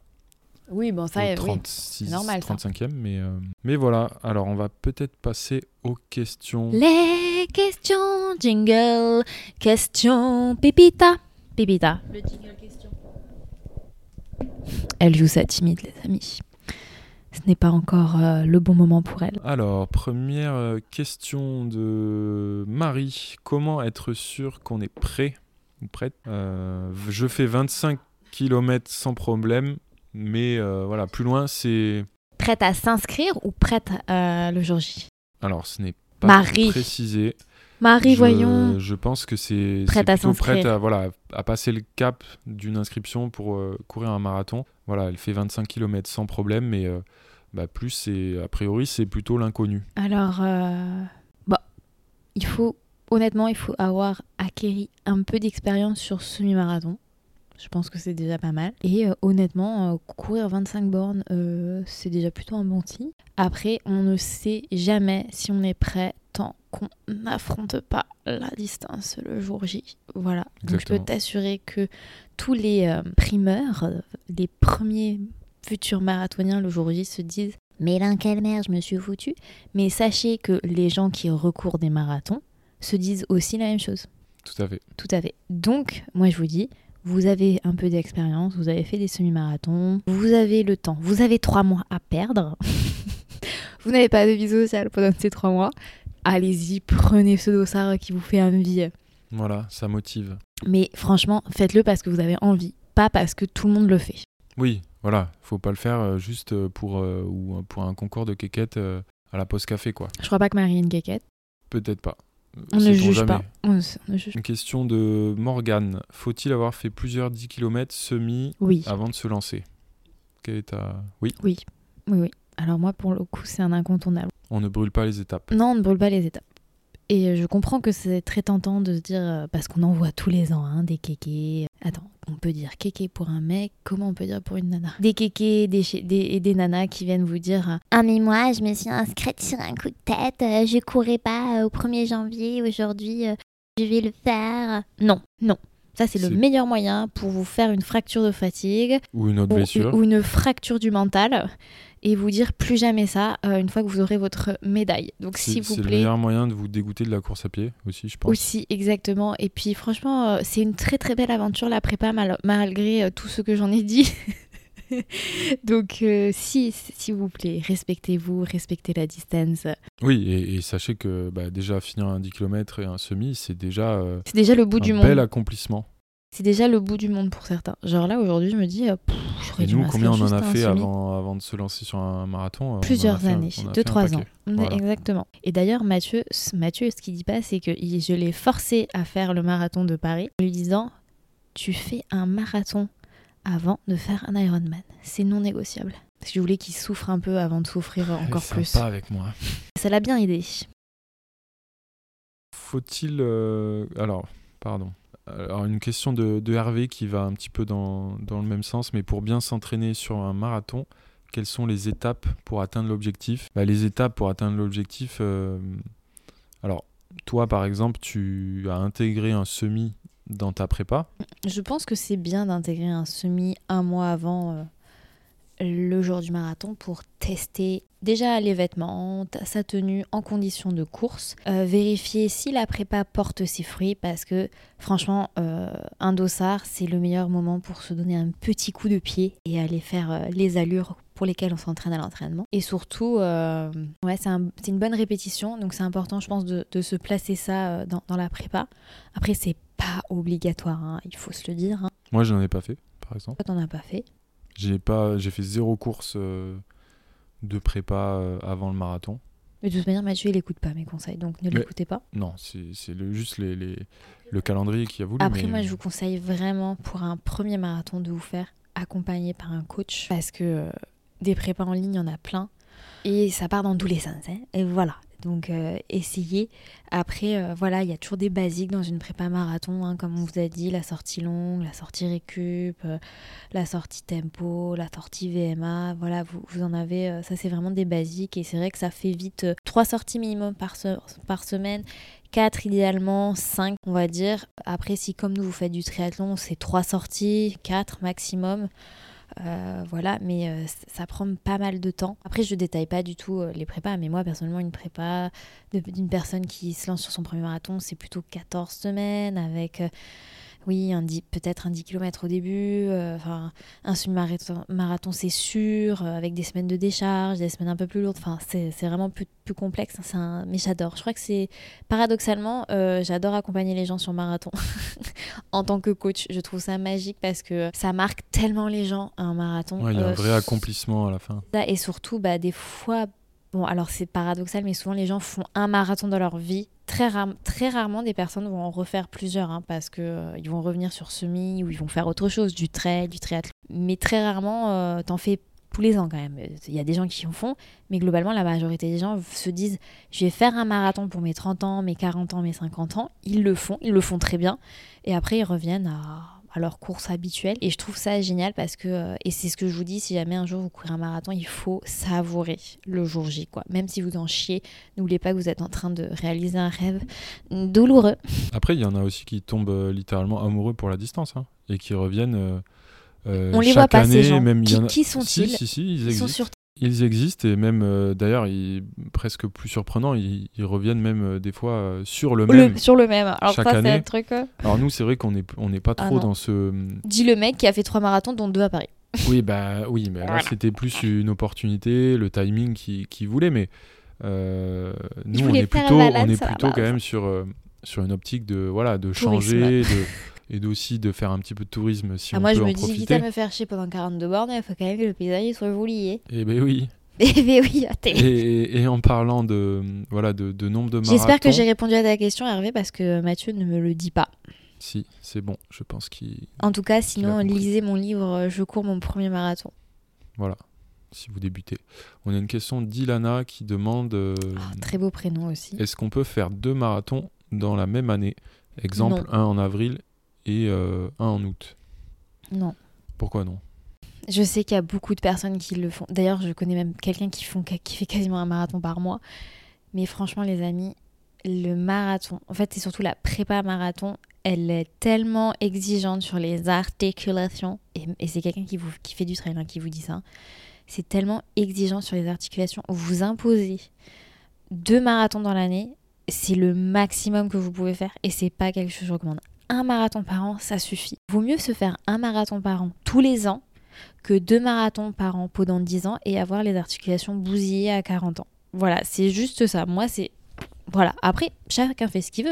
Oui, bon, ça, euh, oui. 36, c'est normal, ça. 35e. Mais, euh, mais voilà, alors on va peut-être passer aux questions. Les questions jingle, questions pépita. Pépita. Le jingle question. Elle joue sa timide, les amis. Ce n'est pas encore euh, le bon moment pour elle. Alors, première euh, question de Marie. Comment être sûr qu'on est prêt ou prête? Euh, Je fais 25 km sans problème, mais euh, voilà, plus loin, c'est... Prête à s'inscrire ou prête euh, le jour J? Alors, ce n'est pas Marie. précisé. Marie, je, voyons. Je pense que c'est Prête à prête à, voilà, à passer le cap d'une inscription pour euh, courir un marathon. Voilà, elle fait 25 km sans problème, mais euh, bah, plus c'est a priori c'est plutôt l'inconnu. Alors, euh, bah, il faut honnêtement, il faut avoir acquéri un peu d'expérience sur semi-marathon. Je pense que c'est déjà pas mal. Et euh, honnêtement, euh, courir 25 bornes, euh, c'est déjà plutôt un bon signe. Après, on ne sait jamais si on est prêt tant qu'on n'affronte pas la distance le jour J. Voilà. Donc je peux Exactement. t'assurer que tous les euh, primeurs, les premiers futurs marathoniens le jour J se disent Mais dans quelle merde je me suis foutu Mais sachez que les gens qui recourent des marathons se disent aussi la même chose. Tout à fait. Tout à fait. Donc, moi je vous dis, vous avez un peu d'expérience, vous avez fait des semi-marathons, vous avez le temps, vous avez trois mois à perdre. [laughs] vous n'avez pas de vie sociale pendant ces trois mois. Allez-y, prenez ce dossard qui vous fait envie. Voilà, ça motive. Mais franchement, faites-le parce que vous avez envie, pas parce que tout le monde le fait. Oui, voilà, faut pas le faire euh, juste euh, pour, euh, ou pour un concours de quéquette euh, à la pause café, quoi. Je crois pas que Marie est une quéquette. Peut-être pas. On ne juge jamais. pas. On, s- on ne juge. Une question de Morgane. Faut-il avoir fait plusieurs 10 km semi Oui, avant de se lancer? Quelle est ta... Oui, oui, oui, oui. Alors moi, pour le coup, c'est un incontournable. on ne brûle pas les étapes. Non, on ne brûle pas les étapes. Et je comprends que c'est très tentant de se dire, euh, parce qu'on en voit tous les ans, hein, des kékés. Attends, on peut dire kéké pour un mec, comment on peut dire pour une nana? Des kékés des, et des nanas qui viennent vous dire Ah mais moi, je me suis inscrite sur un coup de tête, euh, je courais pas euh, au 1er janvier, aujourd'hui je vais le faire. non, non. Ça, c'est le meilleur moyen pour vous faire une fracture de fatigue Ou une autre ou, blessure. ou une fracture du mental et vous dire plus jamais ça euh, une fois que vous aurez votre médaille. Donc, s'il vous c'est le plaît, meilleur moyen de vous dégoûter de la course à pied aussi, je pense. Aussi, exactement. Et puis franchement, euh, c'est une très très belle aventure la prépa mal- malgré euh, tout ce que j'en ai dit. [laughs] Donc si, s'il vous plaît, respectez-vous, respectez la distance. Oui, et, et sachez que bah, déjà finir un 10 km et un semi, c'est déjà C'est déjà le bout un du bel monde. accomplissement. C'est déjà le bout du monde pour certains. Genre là aujourd'hui, je me dis, euh, j'aurais Et dû nous, combien on en a fait avant, avant de se lancer sur un marathon euh, Plusieurs années, on a 2-3 fait un ans. Voilà. Exactement. Et d'ailleurs, Mathieu, Mathieu, ce qu'il dit pas, c'est que je l'ai forcé à faire le marathon de Paris en lui disant Tu fais un marathon avant de faire un Ironman. C'est non négociable. Parce que je voulais qu'il souffre un peu avant de souffrir est encore sympa plus. avec moi. Ça l'a bien aidé. Faut-il. euh, Alors, pardon. Alors, une question de, Hervé qui va un petit peu dans, dans le même sens, mais pour bien s'entraîner sur un marathon, quelles sont les étapes pour atteindre l'objectif? Bah, Les étapes pour atteindre l'objectif. euh, Alors, toi, par exemple, tu as intégré un semi dans ta prépa? Je pense que c'est bien d'intégrer un semi un mois avant euh, le jour du marathon pour tester déjà les vêtements, sa tenue en conditions de course, euh, vérifier si la prépa porte ses fruits parce que franchement, euh, un dossard, c'est le meilleur moment pour se donner un petit coup de pied et aller faire euh, les allures pour lesquelles on s'entraîne à l'entraînement. Et surtout, euh, ouais, c'est un- c'est une bonne répétition, donc c'est important, je pense, de, de se placer ça dans, dans la prépa. Après, c'est pas obligatoire, hein, il faut se le dire. Hein. Moi, je n'en ai pas fait, par exemple. Toi, t'en as pas fait. J'ai pas, j'ai fait zéro course euh, de prépa euh, avant le marathon. Mais de toute manière, Mathieu, il écoute pas mes conseils, donc ne l'écoutez pas. Non, c'est c'est le- juste les, les- le calendrier qui a voulu. Après, mais- moi, je vous conseille vraiment pour un premier marathon de vous faire accompagner par un coach parce que euh, des prépas en ligne, il y en a plein et ça part dans tous les sens. hein. Et voilà. Donc, euh, essayez. Après, euh, voilà, il y a toujours des basiques dans une prépa marathon, hein, comme on vous a dit la sortie longue, la sortie récup, euh, la sortie tempo, la sortie VMA. Voilà, vous, vous en avez. ça, c'est vraiment des basiques et c'est vrai que ça fait vite trois sorties minimum par, par semaine. 4 idéalement, 5 on va dire. Après si comme nous vous faites du triathlon, c'est 3 sorties, 4 maximum. Euh, voilà, mais euh, ça prend pas mal de temps. Après, je détaille pas du tout euh, les prépas, mais moi, personnellement, une prépa d'une personne qui se lance sur son premier marathon, c'est plutôt 14 semaines avec, oui, peut-être un 10 km au début, euh, enfin, un semi-marathon, marathon, c'est sûr, euh, avec des semaines de décharge, des semaines un peu plus lourdes. Enfin, c'est vraiment plus, plus complexe. hein, un- Mais j'adore. Je crois que c'est paradoxalement, euh, j'adore accompagner les gens sur marathon [laughs] en tant que coach. Je trouve ça magique parce que ça marque tellement les gens un marathon. Ouais, il y a un Euh, vrai accomplissement à la fin. et surtout, bah, des fois, bon, alors c'est paradoxal, mais souvent les gens font un marathon dans leur vie. Très, très rarement, des personnes vont en refaire plusieurs hein, parce que euh, ils vont revenir sur semi ou ils vont faire autre chose, du trail, du triathlon. Mais très rarement, euh, t'en fais tous les ans quand même. Il y a des gens qui en font, mais globalement, la majorité des gens se disent je vais faire un marathon pour mes 30 ans, mes 40 ans, mes 50 ans. Ils le font, ils le font très bien. Et après, ils reviennent à, à leur course habituelle. Et je trouve ça génial parce que, euh, et c'est ce que je vous dis, si jamais un jour vous courez un marathon, il faut savourer le jour J. Quoi. Même si vous en chiez, n'oubliez pas que vous êtes en train de réaliser un rêve douloureux. Après, il y en a aussi qui tombent euh, littéralement amoureux pour la distance hein, et qui reviennent. euh, euh, On les voit pas, année, ces gens. Même, Qui- sont-ils? Si, si, si, ils, Ils sont sur Ils existent et même, euh, d'ailleurs, presque plus surprenant, ils, ils reviennent même euh, des fois euh, sur le le, même. sur le même. Alors chaque ça, c'est année. un truc. Alors nous, c'est vrai qu'on n'est on n'est pas Ah trop dans ce. Dit le mec qui a fait trois marathons, dont deux à Paris. [laughs] Oui, bah oui, mais là, Voilà. c'était plus une opportunité, le timing qui, qui voulait, mais euh, nous, on est plutôt, on est plutôt quand même sur, sur une optique de, voilà, de changer de, [laughs] et d'aussi de faire un petit peu de tourisme si Ah, on moi, peut je en me dis, quitte profiter. à me faire chier pendant 42 bornes, il faut quand même que le paysage soit joli. Et ben oui. Eh ben oui, [laughs] Et, et en parlant de, voilà, de, de nombre de marathons. J'espère que j'ai répondu à ta question, Hervé, parce que Mathieu ne me le dit pas. Si, c'est bon, je pense qu'il. En tout cas, sinon, lisez mon livre euh, Je cours mon premier marathon. Voilà, si vous débutez. On a une question d'Ilana qui demande euh, Ah, très beau prénom aussi. est-ce qu'on peut faire deux marathons dans la même année? Exemple, Non. un en avril et euh, un en août. Non. Pourquoi non? Je sais qu'il y a beaucoup de personnes qui le font. D'ailleurs, je connais même quelqu'un qui, font, qui fait quasiment un marathon par mois. Mais franchement, les amis, le marathon, en fait, c'est surtout la prépa marathon. Elle est tellement exigeante sur les articulations. Et, et c'est quelqu'un qui, vous, qui fait du trail hein, qui vous dit ça. C'est tellement exigeant sur les articulations. Vous imposez deux marathons dans l'année. C'est le maximum que vous pouvez faire. Et c'est pas quelque chose que je recommande. Un marathon par an, ça suffit. Vaut mieux se faire un marathon par an tous les ans que deux marathons par an pendant 10 ans et avoir les articulations bousillées à 40 ans. Voilà, c'est juste ça. Moi, c'est. Voilà. Après, chacun fait ce qu'il veut.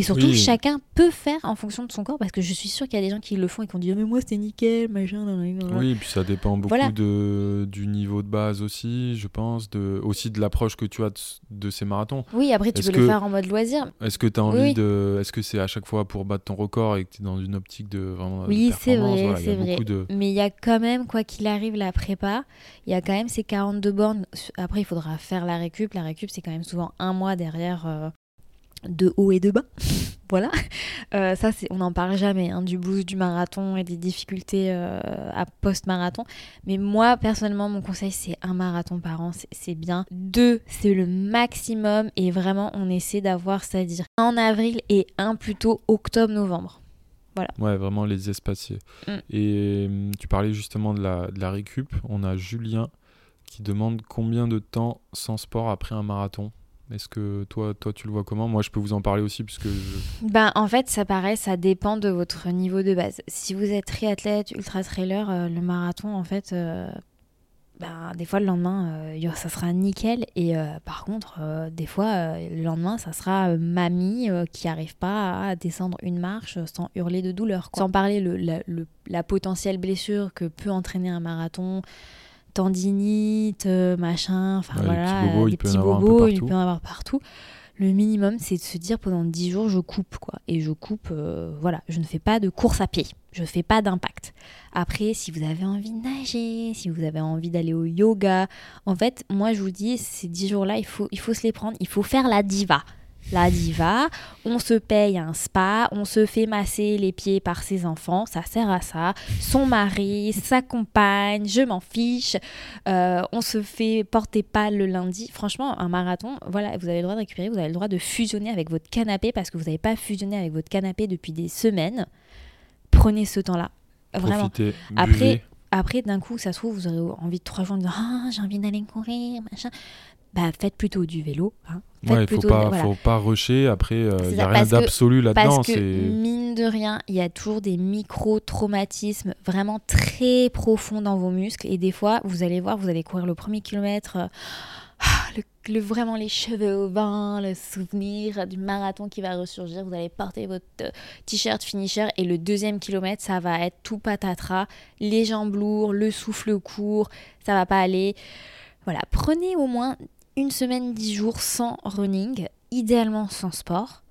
Et surtout, Oui. chacun peut faire en fonction de son corps parce que je suis sûre qu'il y a des gens qui le font et qui ont dit Ah, Mais moi, c'était nickel, machin. Oui, et puis ça dépend beaucoup Voilà. de, du niveau de base aussi, je pense, de, aussi de l'approche que tu as de, de ces marathons. Oui, après, tu peux le que- faire en mode loisir. Est-ce que tu as envie oui. de. Est-ce que c'est à chaque fois pour battre ton record et que tu es dans une optique de vraiment. Oui, c'est vrai, Voilà, c'est vrai. de. Mais il y a quand même, quoi qu'il arrive, la prépa, il y a quand même ces 42 bornes. Après, il faudra faire la récup. La récup, c'est quand même souvent un mois derrière euh, de haut et de bas. [laughs] voilà. Euh, ça, c'est, on n'en parle jamais, hein, du blues du marathon et des difficultés euh, à post-marathon. Mais moi, personnellement, mon conseil, c'est un marathon par an, c'est, bien. Deux, c'est le maximum. Et vraiment, on essaie d'avoir, c'est-à-dire un en avril et un plutôt octobre-novembre. Ouais, vraiment les espaciers. Mm. Et hum, tu parlais justement de la, de la récup. On a Julien qui demande combien de temps sans sport après un marathon? Est-ce que toi, toi, tu le vois comment? Moi, je peux vous en parler aussi puisque je... Ben, en fait, ça paraît, ça dépend de votre niveau de base. Si vous êtes triathlète, ultra trailer, euh, le marathon, en fait, euh, ben, des fois le lendemain, euh, ça sera nickel. Et par contre, des fois, le lendemain, ça sera mamie qui arrive pas à descendre une marche sans hurler de douleur. Sans parler le- la potentielle blessure que peut entraîner un marathon, tendinite, euh, machin, enfin Ouais, les voilà, petits bobos, euh, il des peut y petits en avoir un peu bobos, il partout. peut en avoir partout. Le minimum, c'est de se dire pendant 10 jours, je coupe, quoi. Et je coupe, euh, voilà, je ne fais pas de course à pied, je ne fais pas d'impact. Après, si vous avez envie de nager, si vous avez envie d'aller au yoga, en fait, moi, je vous dis, ces 10 jours-là, il faut, il faut se les prendre, il faut faire la diva. La diva, on se paye un spa, on se fait masser les pieds par ses enfants, ça sert à ça. Son mari, sa compagne, je m'en fiche. Euh, on se fait porter pâle le lundi. Franchement, un marathon, voilà, vous avez le droit de récupérer, vous avez le droit de fusionner avec votre canapé parce que vous n'avez pas fusionné avec votre canapé depuis des semaines. Prenez ce temps-là. Vraiment. profitez, Après, buvez. Après, d'un coup, ça se trouve, vous aurez envie de trois jours de dire Ah, j'ai envie d'aller courir, machin. Bah, faites plutôt du vélo. Hein. Faites Ouais, faut plutôt voilà. faut pas rusher. Après, il C'est n'y a rien d'absolu là-dedans. Parce que, mine de rien, il y a toujours des micro-traumatismes vraiment très profonds dans vos muscles. Et des fois, vous allez voir, vous allez courir le premier kilomètre. euh, ah, le, le- vraiment les cheveux au vent, le souvenir du marathon qui va ressurgir. Vous allez porter votre euh, t-shirt finisher et le deuxième kilomètre, ça va être tout patatras, les jambes lourdes, le souffle court, ça va pas aller. Voilà, prenez au moins une semaine, dix jours sans running, idéalement sans sport.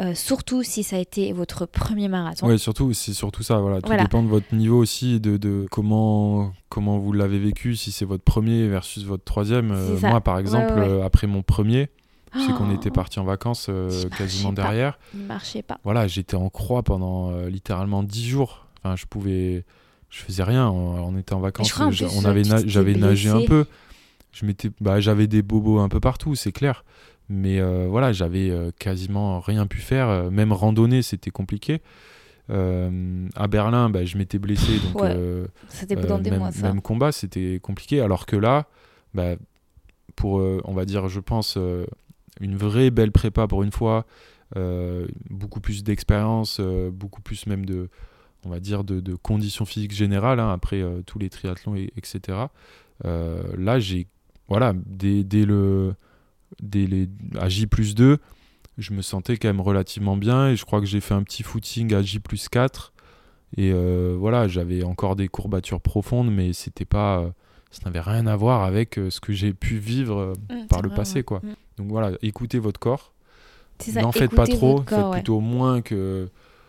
euh, surtout si ça a été votre premier marathon. Ouais, surtout, c'est surtout ça. Voilà. Tout Voilà. dépend de votre niveau aussi, de, de comment, comment vous l'avez vécu, si c'est votre premier versus votre troisième. Euh, moi, par exemple, ouais, ouais. euh, après mon premier, je sais qu'on Oh, était parti en vacances euh, quasiment pas. derrière. Il marchait pas. Voilà, j'étais en croix pendant littéralement 10 jours. Enfin, je pouvais. Je faisais rien. On, on était en vacances. J'avais nagé un peu. Je m'étais, bah, j'avais des bobos un peu partout, c'est clair. Mais euh, voilà, j'avais euh, quasiment rien pu faire. Euh, Même randonnée, c'était compliqué. Euh, à Berlin, bah, je m'étais blessé. Donc, Ouais, C'était dans des même, mois, ça. même combat, c'était compliqué. Alors que là, bah, pour, on va dire, je pense, une vraie belle prépa pour une fois, beaucoup plus d'expérience, beaucoup plus même de, on va dire, de, de conditions physiques générales, hein, après tous les triathlons, et- etc. Euh, là, j'ai, voilà, dès, dès le, dès les, à J plus 2, je me sentais quand même relativement bien et je crois que j'ai fait un petit footing à J plus 4 et euh, voilà, j'avais encore des courbatures profondes, mais c'était pas, euh, ça n'avait rien à voir avec euh, ce que j'ai pu vivre euh, Mm, par le vrai, passé, ouais. quoi. Mm. Donc voilà, écoutez votre corps. N'en faites pas trop, corps, faites ouais, plutôt moins que,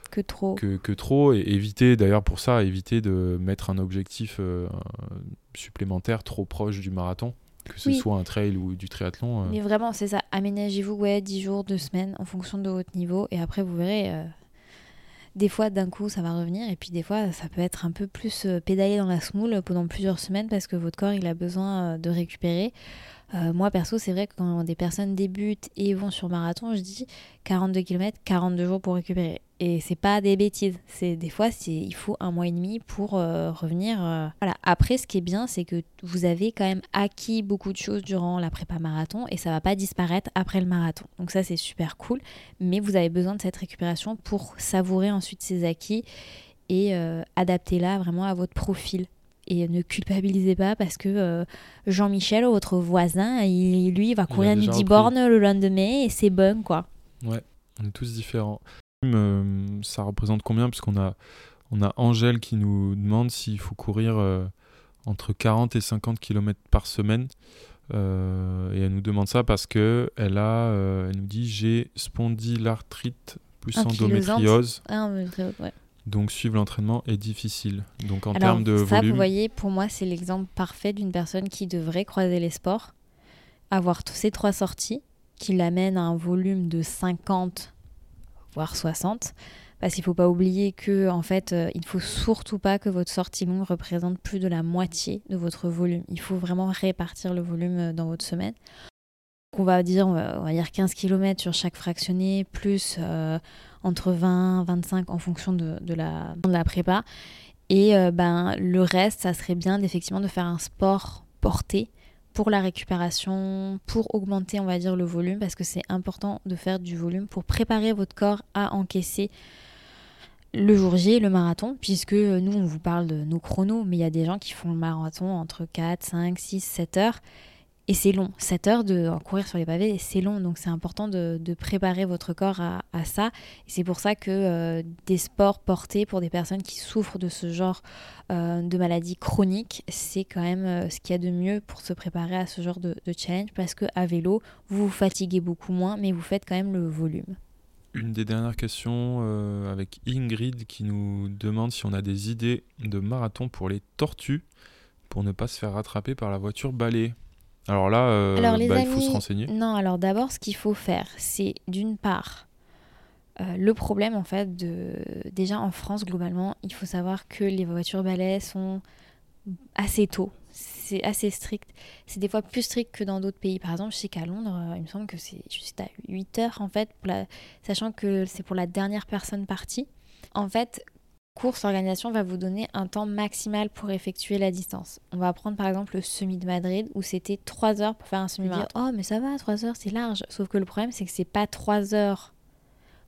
que trop. que, que trop. Et évitez, d'ailleurs, pour ça, évitez de mettre un objectif supplémentaire trop proche du marathon, que ce Oui. soit un trail ou du triathlon. euh. Mais vraiment, c'est ça. Aménagez-vous, ouais, 10 jours, 2 semaines, en fonction de votre niveau. Et après, vous verrez, euh, des fois, d'un coup, ça va revenir. Et puis, des fois, ça peut être un peu plus euh, pédalé dans la semoule pendant plusieurs semaines parce que votre corps, il a besoin euh, de récupérer. Moi, perso, c'est vrai que quand des personnes débutent et vont sur marathon, je dis 42 km, 42 jours pour récupérer. Et c'est pas des bêtises. C'est des fois, c'est il faut un mois et demi pour euh, revenir. euh, Voilà. Après, ce qui est bien, c'est que vous avez quand même acquis beaucoup de choses durant la prépa marathon et ça va pas disparaître après le marathon. Donc ça, c'est super cool. Mais vous avez besoin de cette récupération pour savourer ensuite ces acquis et euh, adapter là vraiment à votre profil. Et ne culpabilisez pas parce que euh, Jean-Michel, votre voisin, il, lui, il va courir déjà midi repris. borne le lendemain et c'est bon, quoi. On est tous différents. Euh, ça représente combien Puisqu'on a, on a Angèle qui nous demande s'il faut courir euh, entre 40 et 50 km par semaine. Euh, et elle nous demande ça parce que elle a, euh, elle nous dit j'ai spondylarthrite plus Ankylosante. endométriose, Ah, ouais. donc suivre l'entraînement est difficile. Donc en termes de ça, volume, vous voyez, pour moi, c'est l'exemple parfait d'une personne qui devrait croiser les sports, avoir tous ces trois sorties, qui l'amènent à un volume de 50, voire 60. Parce qu'il faut pas oublier que, en fait, euh, il ne faut surtout pas que votre sortie longue représente plus de la moitié de votre volume. Il faut vraiment répartir le volume euh, dans votre semaine. On va dire, on va, dire 15 km sur chaque fractionné, plus euh, entre 20 25 en fonction de, la, de la prépa. Et euh, ben, le reste, ça serait bien d'effectivement de faire un sport porté pour la récupération, pour augmenter, on va dire, le volume, parce que c'est important de faire du volume pour préparer votre corps à encaisser le jour J, le marathon, puisque euh, nous, on vous parle de nos chronos, mais il y a des gens qui font le marathon entre 4, 5, 6, 7 heures. Et c'est long, 7 heures de courir sur les pavés, c'est long, donc c'est important de, préparer votre corps à, ça. C'est pour ça que euh, des sports portés pour des personnes qui souffrent de ce genre euh, de maladie chronique, c'est quand même euh, ce qu'il y a de mieux pour se préparer à ce genre de, challenge, parce que à vélo, vous vous fatiguez beaucoup moins, mais vous faites quand même le volume. une des dernières questions avec Ingrid qui nous demande si on a des idées de marathon pour les tortues pour ne pas se faire rattraper par la voiture balai. Alors là, euh, Alors, bah, il faut se renseigner. Non, alors d'abord, ce qu'il faut faire, c'est d'une part, euh, le problème en fait de. Déjà en France, globalement, il faut savoir que les voitures balais sont assez tôt. C'est assez strict. C'est des fois plus strict que dans d'autres pays. Par exemple, je sais qu'à Londres, euh, il me semble que c'est juste à 8 heures en fait, pour la- sachant que c'est pour la dernière personne partie. En fait, course organisation va vous donner un temps maximal pour effectuer la distance. On va prendre par exemple le semi de Madrid où c'était 3 heures pour faire un semi-marathon. Oh mais ça va, 3 heures c'est large. Sauf que le problème c'est que c'est pas 3 heures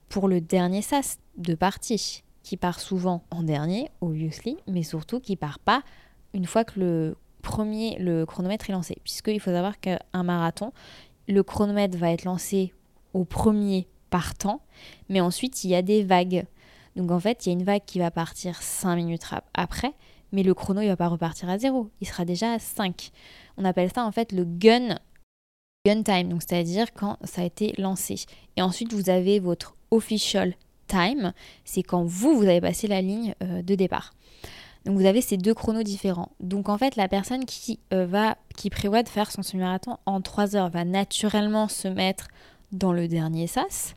pour le dernier sas de partie qui part souvent en dernier, obviously, mais surtout qui part pas une fois que le premier, le chronomètre est lancé. Puisqu'il faut savoir qu'un marathon, le chronomètre va être lancé au premier partant, mais ensuite il y a des vagues. Donc en fait, il y a une vague qui va partir 5 minutes après, mais le chrono, il va pas repartir à zéro. Il sera déjà à 5. On appelle ça en fait le gun, gun time, donc c'est-à-dire quand ça a été lancé. Et ensuite, vous avez votre official time, c'est quand vous, vous avez passé la ligne euh, de départ. Donc vous avez ces deux chronos différents. Donc en fait, la personne qui, euh, qui prévoit de faire son semi-marathon en 3 heures va naturellement se mettre dans le dernier sas.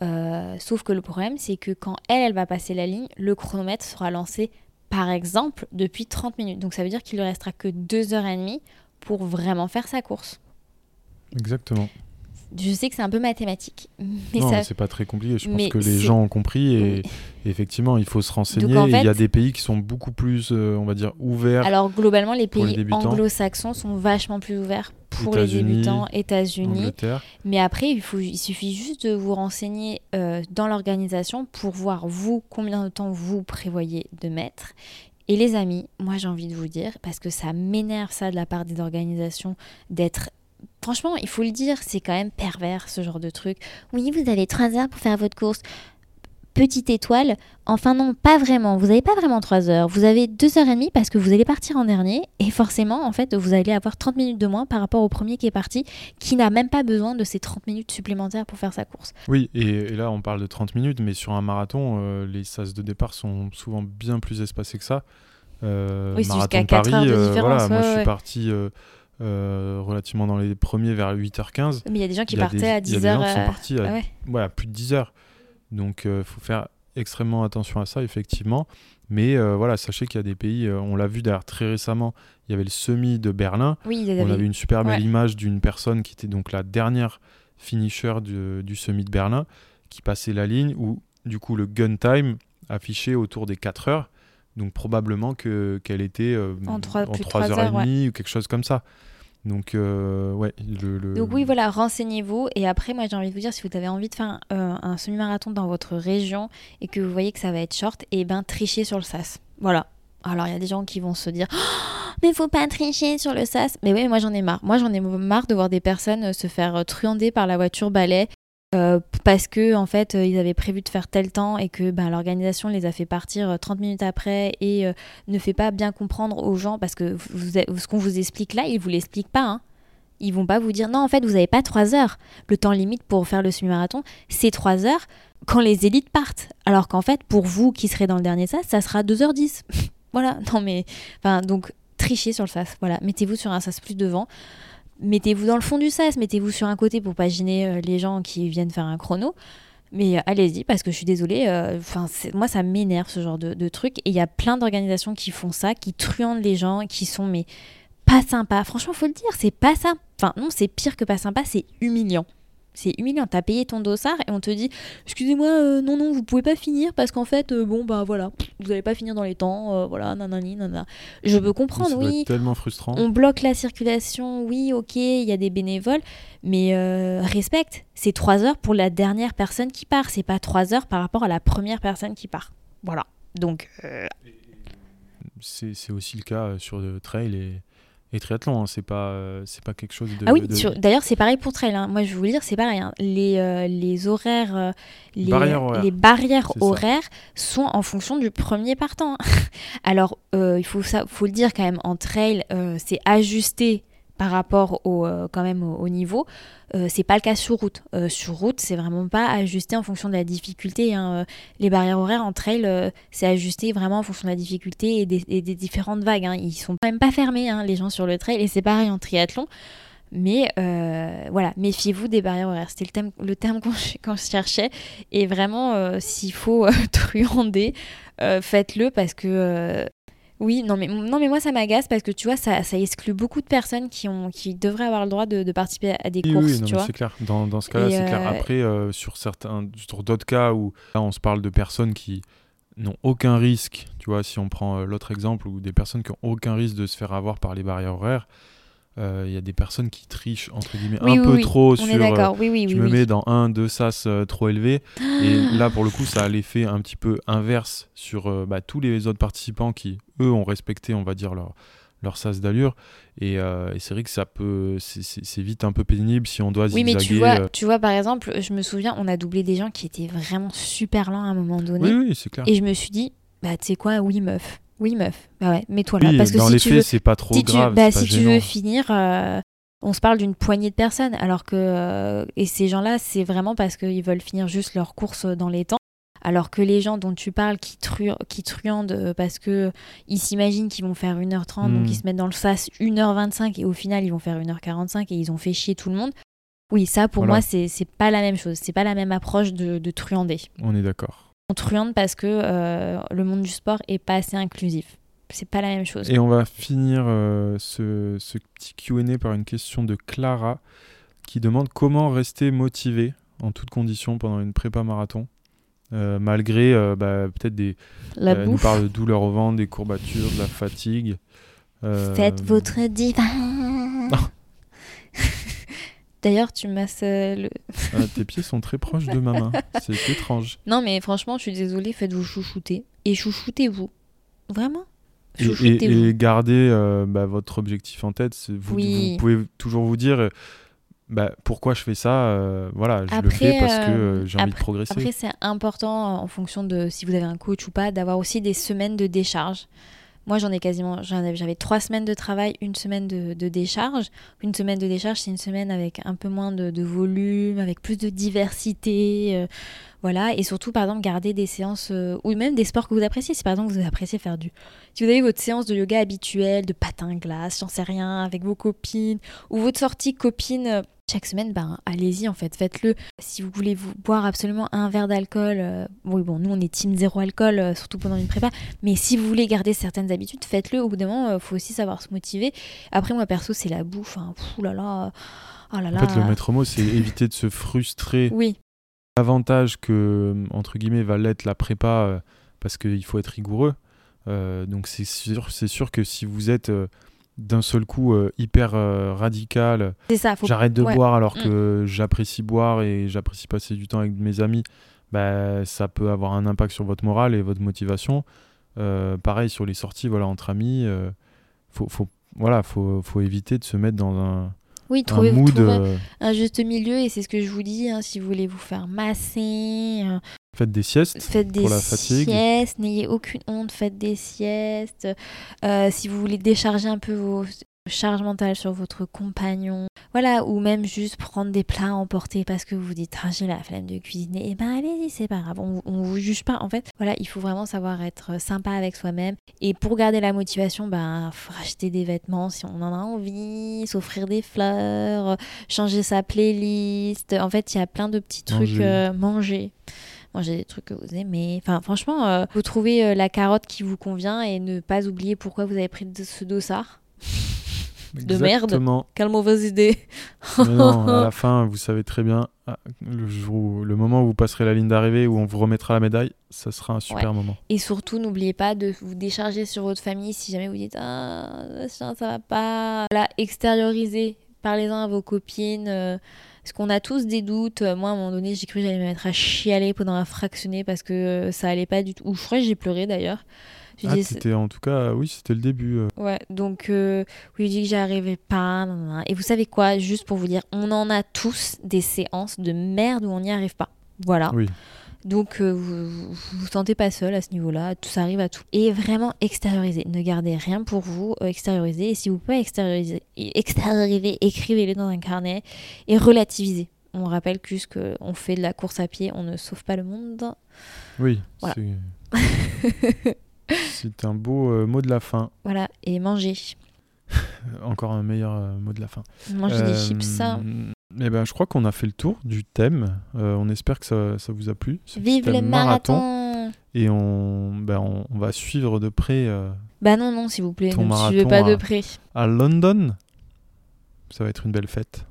Euh, sauf que le problème, c'est que quand elle, elle va passer la ligne, le chronomètre sera lancé, par exemple, depuis 30 minutes. Donc ça veut dire qu'il ne restera que 2h30 pour vraiment faire sa course. Exactement. Je sais que c'est un peu mathématique, [laughs] mais non, ça... c'est pas très compliqué. Je mais pense que les gens ont compris et, Oui. et effectivement, il faut se renseigner. en Il y a des pays qui sont beaucoup plus, euh, on va dire, ouverts. Alors globalement, les pays anglo-saxons sont vachement plus ouverts pour les débutants, États-Unis. Mais après, il, faut, il suffit juste de vous renseigner euh, dans l'organisation pour voir vous combien de temps vous prévoyez de mettre. Et les amis, moi j'ai envie de vous dire, parce que ça m'énerve ça de la part des organisations, d'être... Franchement, il faut le dire, c'est quand même pervers ce genre de truc. Oui, vous avez 3 heures pour faire votre course. Petite étoile. Enfin non, pas vraiment. Vous n'avez pas vraiment 3 heures. Vous avez 2 heures et demie parce que vous allez partir en dernier. Et forcément, en fait, vous allez avoir 30 minutes de moins par rapport au premier qui est parti, qui n'a même pas besoin de ces 30 minutes supplémentaires pour faire sa course. Oui, et, et là, on parle de 30 minutes, mais sur un marathon, euh, les sas de départ sont souvent bien plus espacés que ça. Euh, Oui, c'est jusqu'à de 4 Paris, heures de euh, différence, voilà, moi, ouais, je suis parti euh, euh, relativement dans les premiers vers 8h15. Mais il y a des gens qui partaient des- à il y a 10 des gens qui sont euh, partis à ah ouais. ouais, à plus de 10 heures. Donc, il faut faire extrêmement attention à ça, effectivement. Mais euh, voilà, sachez qu'il y a des pays, euh, on l'a vu d'ailleurs très récemment, il y avait le semi de Berlin. Oui, il y On avait- avait une super belle ouais. image d'une personne qui était donc la dernière finisher du, du semi de Berlin, qui passait la ligne où, du coup, le gun time affichait autour des 4 heures. Donc, probablement que- qu'elle était euh, En trois- plus de 3 trois heures et ouais. ou quelque chose comme ça. Donc, euh, Donc oui, voilà, renseignez-vous. Et après, moi, j'ai envie de vous dire, si vous avez envie de faire un, euh, semi-marathon dans votre région et que vous voyez que ça va être short, et ben trichez sur le sas. Voilà. Alors, il y a des gens qui vont se dire, [gasps] Mais faut pas tricher sur le sas. mais oui, moi j'en ai marre. Moi, j'en ai marre de voir des personnes euh, se faire truander par la voiture balai euh, parce que en fait, euh, ils avaient prévu de faire tel temps et que ben, l'organisation les a fait partir euh, 30 minutes après et euh, ne fait pas bien comprendre aux gens parce que vous- ce qu'on vous explique là, ils vous l'expliquent pas. Hein. Ils vont pas vous dire non, en fait, vous n'avez pas 3 heures. Le temps limite pour faire le semi-marathon, c'est 3 heures quand les élites partent. Alors qu'en fait, pour vous qui serez dans le dernier sas, ça sera 2h10. [laughs] voilà, non mais. Enfin, donc, trichez sur le sas. Voilà, mettez-vous sur un sas plus devant. Mettez-vous dans le fond du sas, mettez-vous sur un côté pour pas gêner euh, les gens qui viennent faire un chrono. Mais euh, allez-y, parce que je suis désolée, euh, 'fin, c'est- moi ça m'énerve ce genre de, truc. Et il y a plein d'organisations qui font ça, qui truandent les gens, qui sont mais pas sympas. Franchement, faut le dire, c'est pas sympa. Enfin, non, c'est pire que pas sympa, c'est humiliant. C'est humiliant. T'as payé ton dossard et on te dit Excusez-moi, euh, non, non, vous pouvez pas finir parce qu'en fait, euh, bon, bah voilà, vous allez pas finir dans les temps, euh, voilà, nanani, nanana. Je peux comprendre, ça oui. être tellement frustrant. On bloque la circulation, oui, ok, il y a des bénévoles, mais euh, respecte. C'est trois heures pour la dernière personne qui part, c'est pas trois heures par rapport à la première personne qui part. Voilà. Donc, C'est c'est aussi le cas sur le trail et, et triathlon. hein. C'est pas, euh, c'est pas quelque chose de. ah oui, de- d'ailleurs, c'est pareil pour trail. hein. Moi, je vais vous le dire, c'est pareil. hein. Les, euh, les horaires, euh, les Barrières horaires. les barrières horaires sont en fonction du premier partant. [laughs] Alors, il faut, ça, faut le dire quand même, en trail, c'est ajusté par rapport au, euh, quand même au, au niveau. Euh, c'est pas le cas sur route. Euh, sur route, c'est vraiment pas ajusté en fonction de la difficulté. hein. Les barrières horaires en trail, euh, c'est ajusté vraiment en fonction de la difficulté et des, différentes vagues. hein. Ils sont quand même pas fermés, hein, les gens sur le trail, et c'est pareil en triathlon. Mais voilà, méfiez-vous des barrières horaires. C'était le, terme qu'on ch- qu'on cherchait. Et vraiment, s'il faut [laughs] truander, faites-le parce que. Oui, non mais, non, mais moi ça m'agace parce que tu vois, ça, ça exclut beaucoup de personnes qui, ont, qui devraient avoir le droit de, de participer à des Oui, courses, oui, non, tu mais vois. c'est clair. Dans, dans ce cas-là, c'est clair. euh, Après, euh, sur certains, sur d'autres cas où là, on se parle de personnes qui n'ont aucun risque, tu vois, si on prend euh, l'autre exemple, ou des personnes qui ont aucun risque de se faire avoir par les barrières horaires, euh, il y a des personnes qui trichent, entre guillemets, Oui, un oui, peu oui, trop On sur... euh, je me mets dans un, deux sas euh, trop élevés. Et [gasps] là, pour le coup, ça a l'effet un petit peu inverse sur euh, bah, tous les autres participants qui, eux, ont respecté, on va dire, leur, leur sas d'allure. Et, euh, et c'est vrai que ça peut, c'est- vite un peu pénible si on doit Oui, mais tu zigzaguer, vois, tu vois, par exemple, je me souviens, on a doublé des gens qui étaient vraiment super lents à un moment donné. Oui, oui, c'est clair. Et je me suis dit, bah, tu sais quoi, oui, meuf. Oui, meuf. Bah ouais, mets-toi là. Oui, parce que dans si les tu faits, veux, c'est pas trop si tu, grave. bah, pas si tu veux finir, euh, On se parle d'une poignée de personnes, alors que. euh, et ces gens-là, c'est vraiment parce qu'ils veulent finir juste leur course dans les temps. Alors que les gens dont tu parles qui, tru- qui truandent euh, parce que ils s'imaginent qu'ils vont faire 1h30, Mm. donc ils se mettent dans le sas 1h25 et au final ils vont faire 1h45 et ils ont fait chier tout le monde. Oui, ça pour Voilà. moi, c'est c'est pas la même chose. C'est pas la même approche de, de truander. On est d'accord. On truande parce que euh, le monde du sport est pas assez inclusif. C'est pas la même chose. Et on va finir euh, ce, ce petit Q&A par une question de Clara qui demande comment rester motivé en toutes conditions pendant une prépa marathon euh, malgré euh, bah, peut-être des La euh, elle nous bouffe. parle de douleurs au ventre, des courbatures, de la fatigue. Euh, Faites votre divin. [laughs] D'ailleurs, tu masses euh, le. ah, tes pieds sont très proches de ma main. C'est [laughs] étrange. Non, mais franchement, je suis désolée, faites-vous chouchouter. Et chouchoutez-vous. Vraiment Et, et, et gardez euh, bah, votre objectif en tête. Vous, Oui. vous pouvez toujours vous dire bah, pourquoi je fais ça. euh, voilà, je le fais parce que euh, j'ai envie de progresser. Après, c'est important, en fonction de si vous avez un coach ou pas, d'avoir aussi des semaines de décharge. Moi, j'en ai quasiment. J'avais trois semaines de travail, une semaine de, décharge. Une semaine de décharge, c'est une semaine avec un peu moins de, de volume, avec plus de diversité. euh, voilà. Et surtout, par exemple, garder des séances euh, ou même des sports que vous appréciez. Si par exemple, vous appréciez faire du. Si vous avez votre séance de yoga habituelle, de patin glace, j'en sais rien, avec vos copines, ou votre sortie copine. Euh, chaque semaine, ben allez-y en fait, faites-le. Si vous voulez vous boire absolument un verre d'alcool, euh, oui bon, nous on est team zéro alcool, euh, surtout pendant une prépa, mais si vous voulez garder certaines habitudes, faites-le. Au bout d'un moment, il faut aussi savoir se motiver. Après moi perso, c'est la bouffe, hein. Pff, là là, oh là là. En fait, le maître mot, c'est éviter de se frustrer Oui, davantage que, entre guillemets, va l'être la prépa euh, parce qu'il faut être rigoureux. Euh, donc, c'est sûr, c'est sûr que si vous êtes euh, d'un seul coup euh, hyper euh, radical, c'est ça. Faut... j'arrête de ouais. boire alors Mm. que j'apprécie boire et j'apprécie passer du temps avec mes amis, bah, ça peut avoir un impact sur votre morale et votre motivation. Euh, pareil sur les sorties voilà, entre amis, faut, faut, voilà, faut, faut éviter de se mettre dans un, Oui, un trouvez, mood. trouvez euh, un juste milieu et c'est ce que je vous dis. hein, si vous voulez vous faire masser, euh, faites des siestes. Faites des pour la fatigue. siestes, n'ayez aucune honte, faites des siestes. Euh, si vous voulez décharger un peu vos charges mentales sur votre compagnon, voilà, ou même juste prendre des plats à emporter parce que vous vous dites ah, j'ai la flemme de cuisiner, et ben allez-y, c'est pas grave, on, on vous juge pas. En fait, voilà, il faut vraiment savoir être sympa avec soi-même. Et pour garder la motivation, ben faut racheter des vêtements si on en a envie, s'offrir des fleurs, changer sa playlist. En fait, il y a plein de petits trucs Manger. euh, manger manger des trucs que vous aimez. Enfin, franchement, euh, vous trouvez euh, la carotte qui vous convient et ne pas oublier pourquoi vous avez pris ce dossard. De merde. Quelle mauvaise idée. Mais non, à la [laughs] fin, vous savez très bien, ah, le, jour où- le moment où vous passerez la ligne d'arrivée, où on vous remettra la médaille, ça sera un super moment. Et surtout, n'oubliez pas de vous décharger sur votre famille si jamais vous dites Ah, ça, ça va pas. Voilà, extériorisez. Parlez-en à vos copines. euh, parce qu'on a tous des doutes. Moi, à un moment donné, j'ai cru que j'allais me mettre à chialer pendant un fractionné parce que euh, ça allait pas du tout. Ou je crois que j'ai pleuré d'ailleurs. Je Ah, c'était en tout cas, oui, c'était le début. euh. Ouais, donc euh, oui, je dis que j'y arrivais pas. nan, nan, nan. Et vous savez quoi, juste pour vous dire, on en a tous des séances de merde où on n'y arrive pas. Voilà. Oui. Donc euh, vous, vous vous sentez pas seul à ce niveau-là, tout ça arrive à tout. Et vraiment extérioriser, ne gardez rien pour vous, extérioriser. Et si vous pouvez extérioriser, extérioriser écrivez-les dans un carnet et relativisez. On rappelle juste qu'on fait de la course à pied, on ne sauve pas le monde. Oui, Voilà. [laughs] c'est- un beau euh, mot de la fin. Voilà, et mangez. Euh, [laughs] Encore un meilleur euh, mot de la fin. Mangez des chips, ça. Eh ben, je crois qu'on a fait le tour du thème. Euh, on espère que ça, ça vous a plu. Vive le marathon Et on, ben, on, on va suivre de près euh, Bah non, non, s'il vous plaît, Ton ne suivez pas de à- près. à London. Ça va être une belle fête.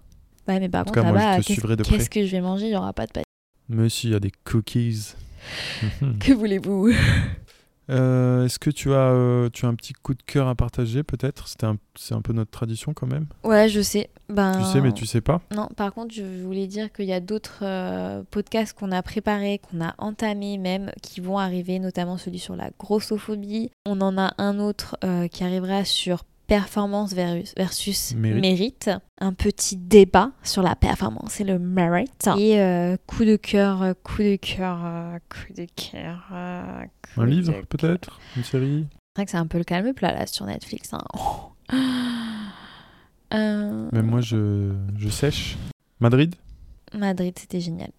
Ouais, mais par En tout contre, là-bas, qu'est-ce de que je vais manger? Il n'y aura pas de pâtes. Mais si, il y a des cookies. [laughs] Que voulez-vous? [laughs] Euh, Est-ce que tu as, euh, tu as un petit coup de cœur à partager peut-être? C'était un- C'est un peu notre tradition quand même. Ouais, je sais. Ben... Tu sais, mais tu sais pas. Non, par contre, je voulais dire qu'il y a d'autres euh, podcasts qu'on a préparés, qu'on a entamés même, qui vont arriver, notamment celui sur la grossophobie. On en a un autre qui arrivera sur performance versus, versus Mérite. mérite. Un petit débat sur la performance et le mérite. Et euh, coup de cœur, euh, coup de cœur, euh, coup de cœur. coup Un de livre cœur. peut-être? Une série? C'est vrai que c'est un peu le calme plat là sur Netflix. hein. Oh. [gasps] Euh, Même moi, je, je sèche. Madrid? Madrid, c'était génial.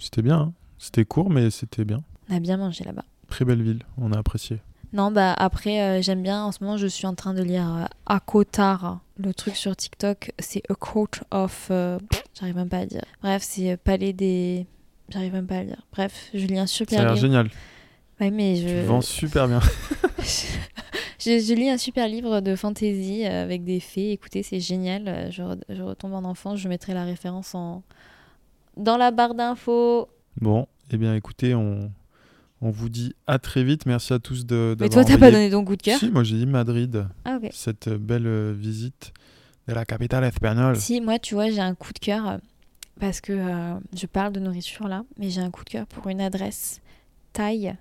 C'était bien. hein. C'était court, mais c'était bien. On a bien mangé là-bas. Très belle ville. On a apprécié. Non, bah après, euh, j'aime bien. En ce moment, je suis en train de lire euh, Akotar, le truc sur TikTok. C'est A Court of. euh, J'arrive même pas à dire. Bref, c'est euh, Palais des. J'arrive même pas à le dire. Bref, je lis un Ça a super l'air livre. génial. Ouais, mais Tu je. vends super bien. [laughs] je, je lis un super livre de fantasy avec des fées. Écoutez, c'est génial. Je, re- je retombe en enfance. Je mettrai la référence en dans la barre d'infos. Bon, eh bien écoutez, on, on vous dit à très vite. Merci à tous de Mais toi, t'as pas envoyé- donné ton coup de cœur Si, moi j'ai dit Madrid. Ah ok. Cette belle euh, visite de la capitale espagnole. Si, moi, tu vois, j'ai un coup de cœur euh, parce que euh, je parle de nourriture là, mais j'ai un coup de cœur pour une adresse taille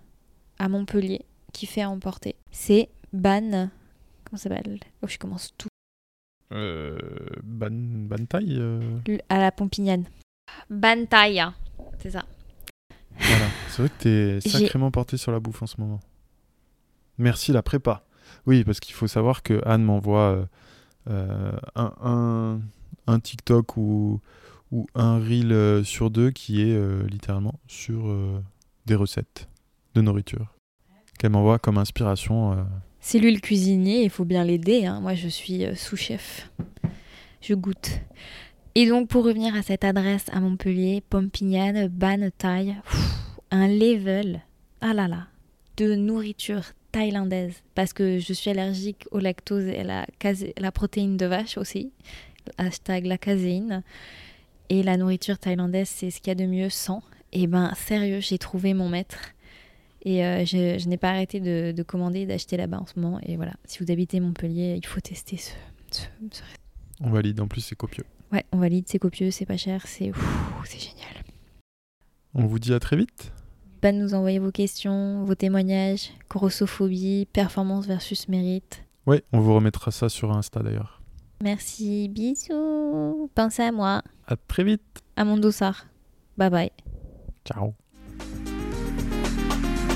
à Montpellier qui fait à emporter. C'est Ban. Comment ça s'appelle? Oh, je commence tout. Euh, ban, Bantaille euh, L- À la Pompignane. Ban taille. C'est ça. Voilà. C'est vrai que t'es sacrément porté sur la bouffe en ce moment. Merci la prépa. Oui, parce qu'il faut savoir que Anne m'envoie euh, euh, un, un, un TikTok ou, ou un reel euh, sur deux qui est euh, littéralement sur euh, des recettes de nourriture. Qu'elle m'envoie comme inspiration. C'est lui le cuisinier, il faut bien l'aider. hein. Moi, je suis sous-chef. Je goûte. Et donc, pour revenir à cette adresse à Montpellier, Pompignane, Ban Thaï, pff, un level, ah là là, de nourriture thaïlandaise. Parce que je suis allergique au lactose et à la, protéine de vache aussi. Hashtag la caséine. Et la nourriture thaïlandaise, c'est ce qu'il y a de mieux sans. Et ben, sérieux, j'ai trouvé mon maître. Et euh, je, n'ai pas arrêté de, de commander et d'acheter là-bas en ce moment. Et voilà, si vous habitez Montpellier, il faut tester ce, ce, ce On valide, en plus c'est copieux. Ouais, on valide, c'est copieux, c'est pas cher, c'est génial. On vous dit à très vite. Pas de nous envoyer vos questions, vos témoignages, grossophobie, performance versus mérite. Ouais, on vous remettra ça sur Insta d'ailleurs. Merci, bisous. Pensez à moi, À très vite. à mon dossard. Bye bye. Ciao.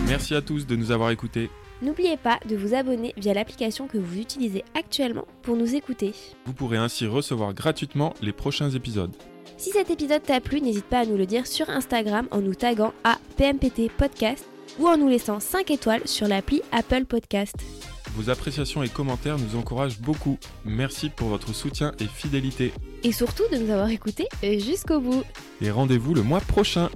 Merci à tous de nous avoir écoutés. N'oubliez pas de vous abonner via l'application que vous utilisez actuellement pour nous écouter. Vous pourrez ainsi recevoir gratuitement les prochains épisodes. Si cet épisode t'a plu, n'hésite pas à nous le dire sur Instagram en nous taguant à PMPT Podcast ou en nous laissant 5 étoiles sur l'appli Apple Podcast. Vos appréciations et commentaires nous encouragent beaucoup. Merci pour votre soutien et fidélité. Et surtout de nous avoir écoutés jusqu'au bout. Et rendez-vous le mois prochain.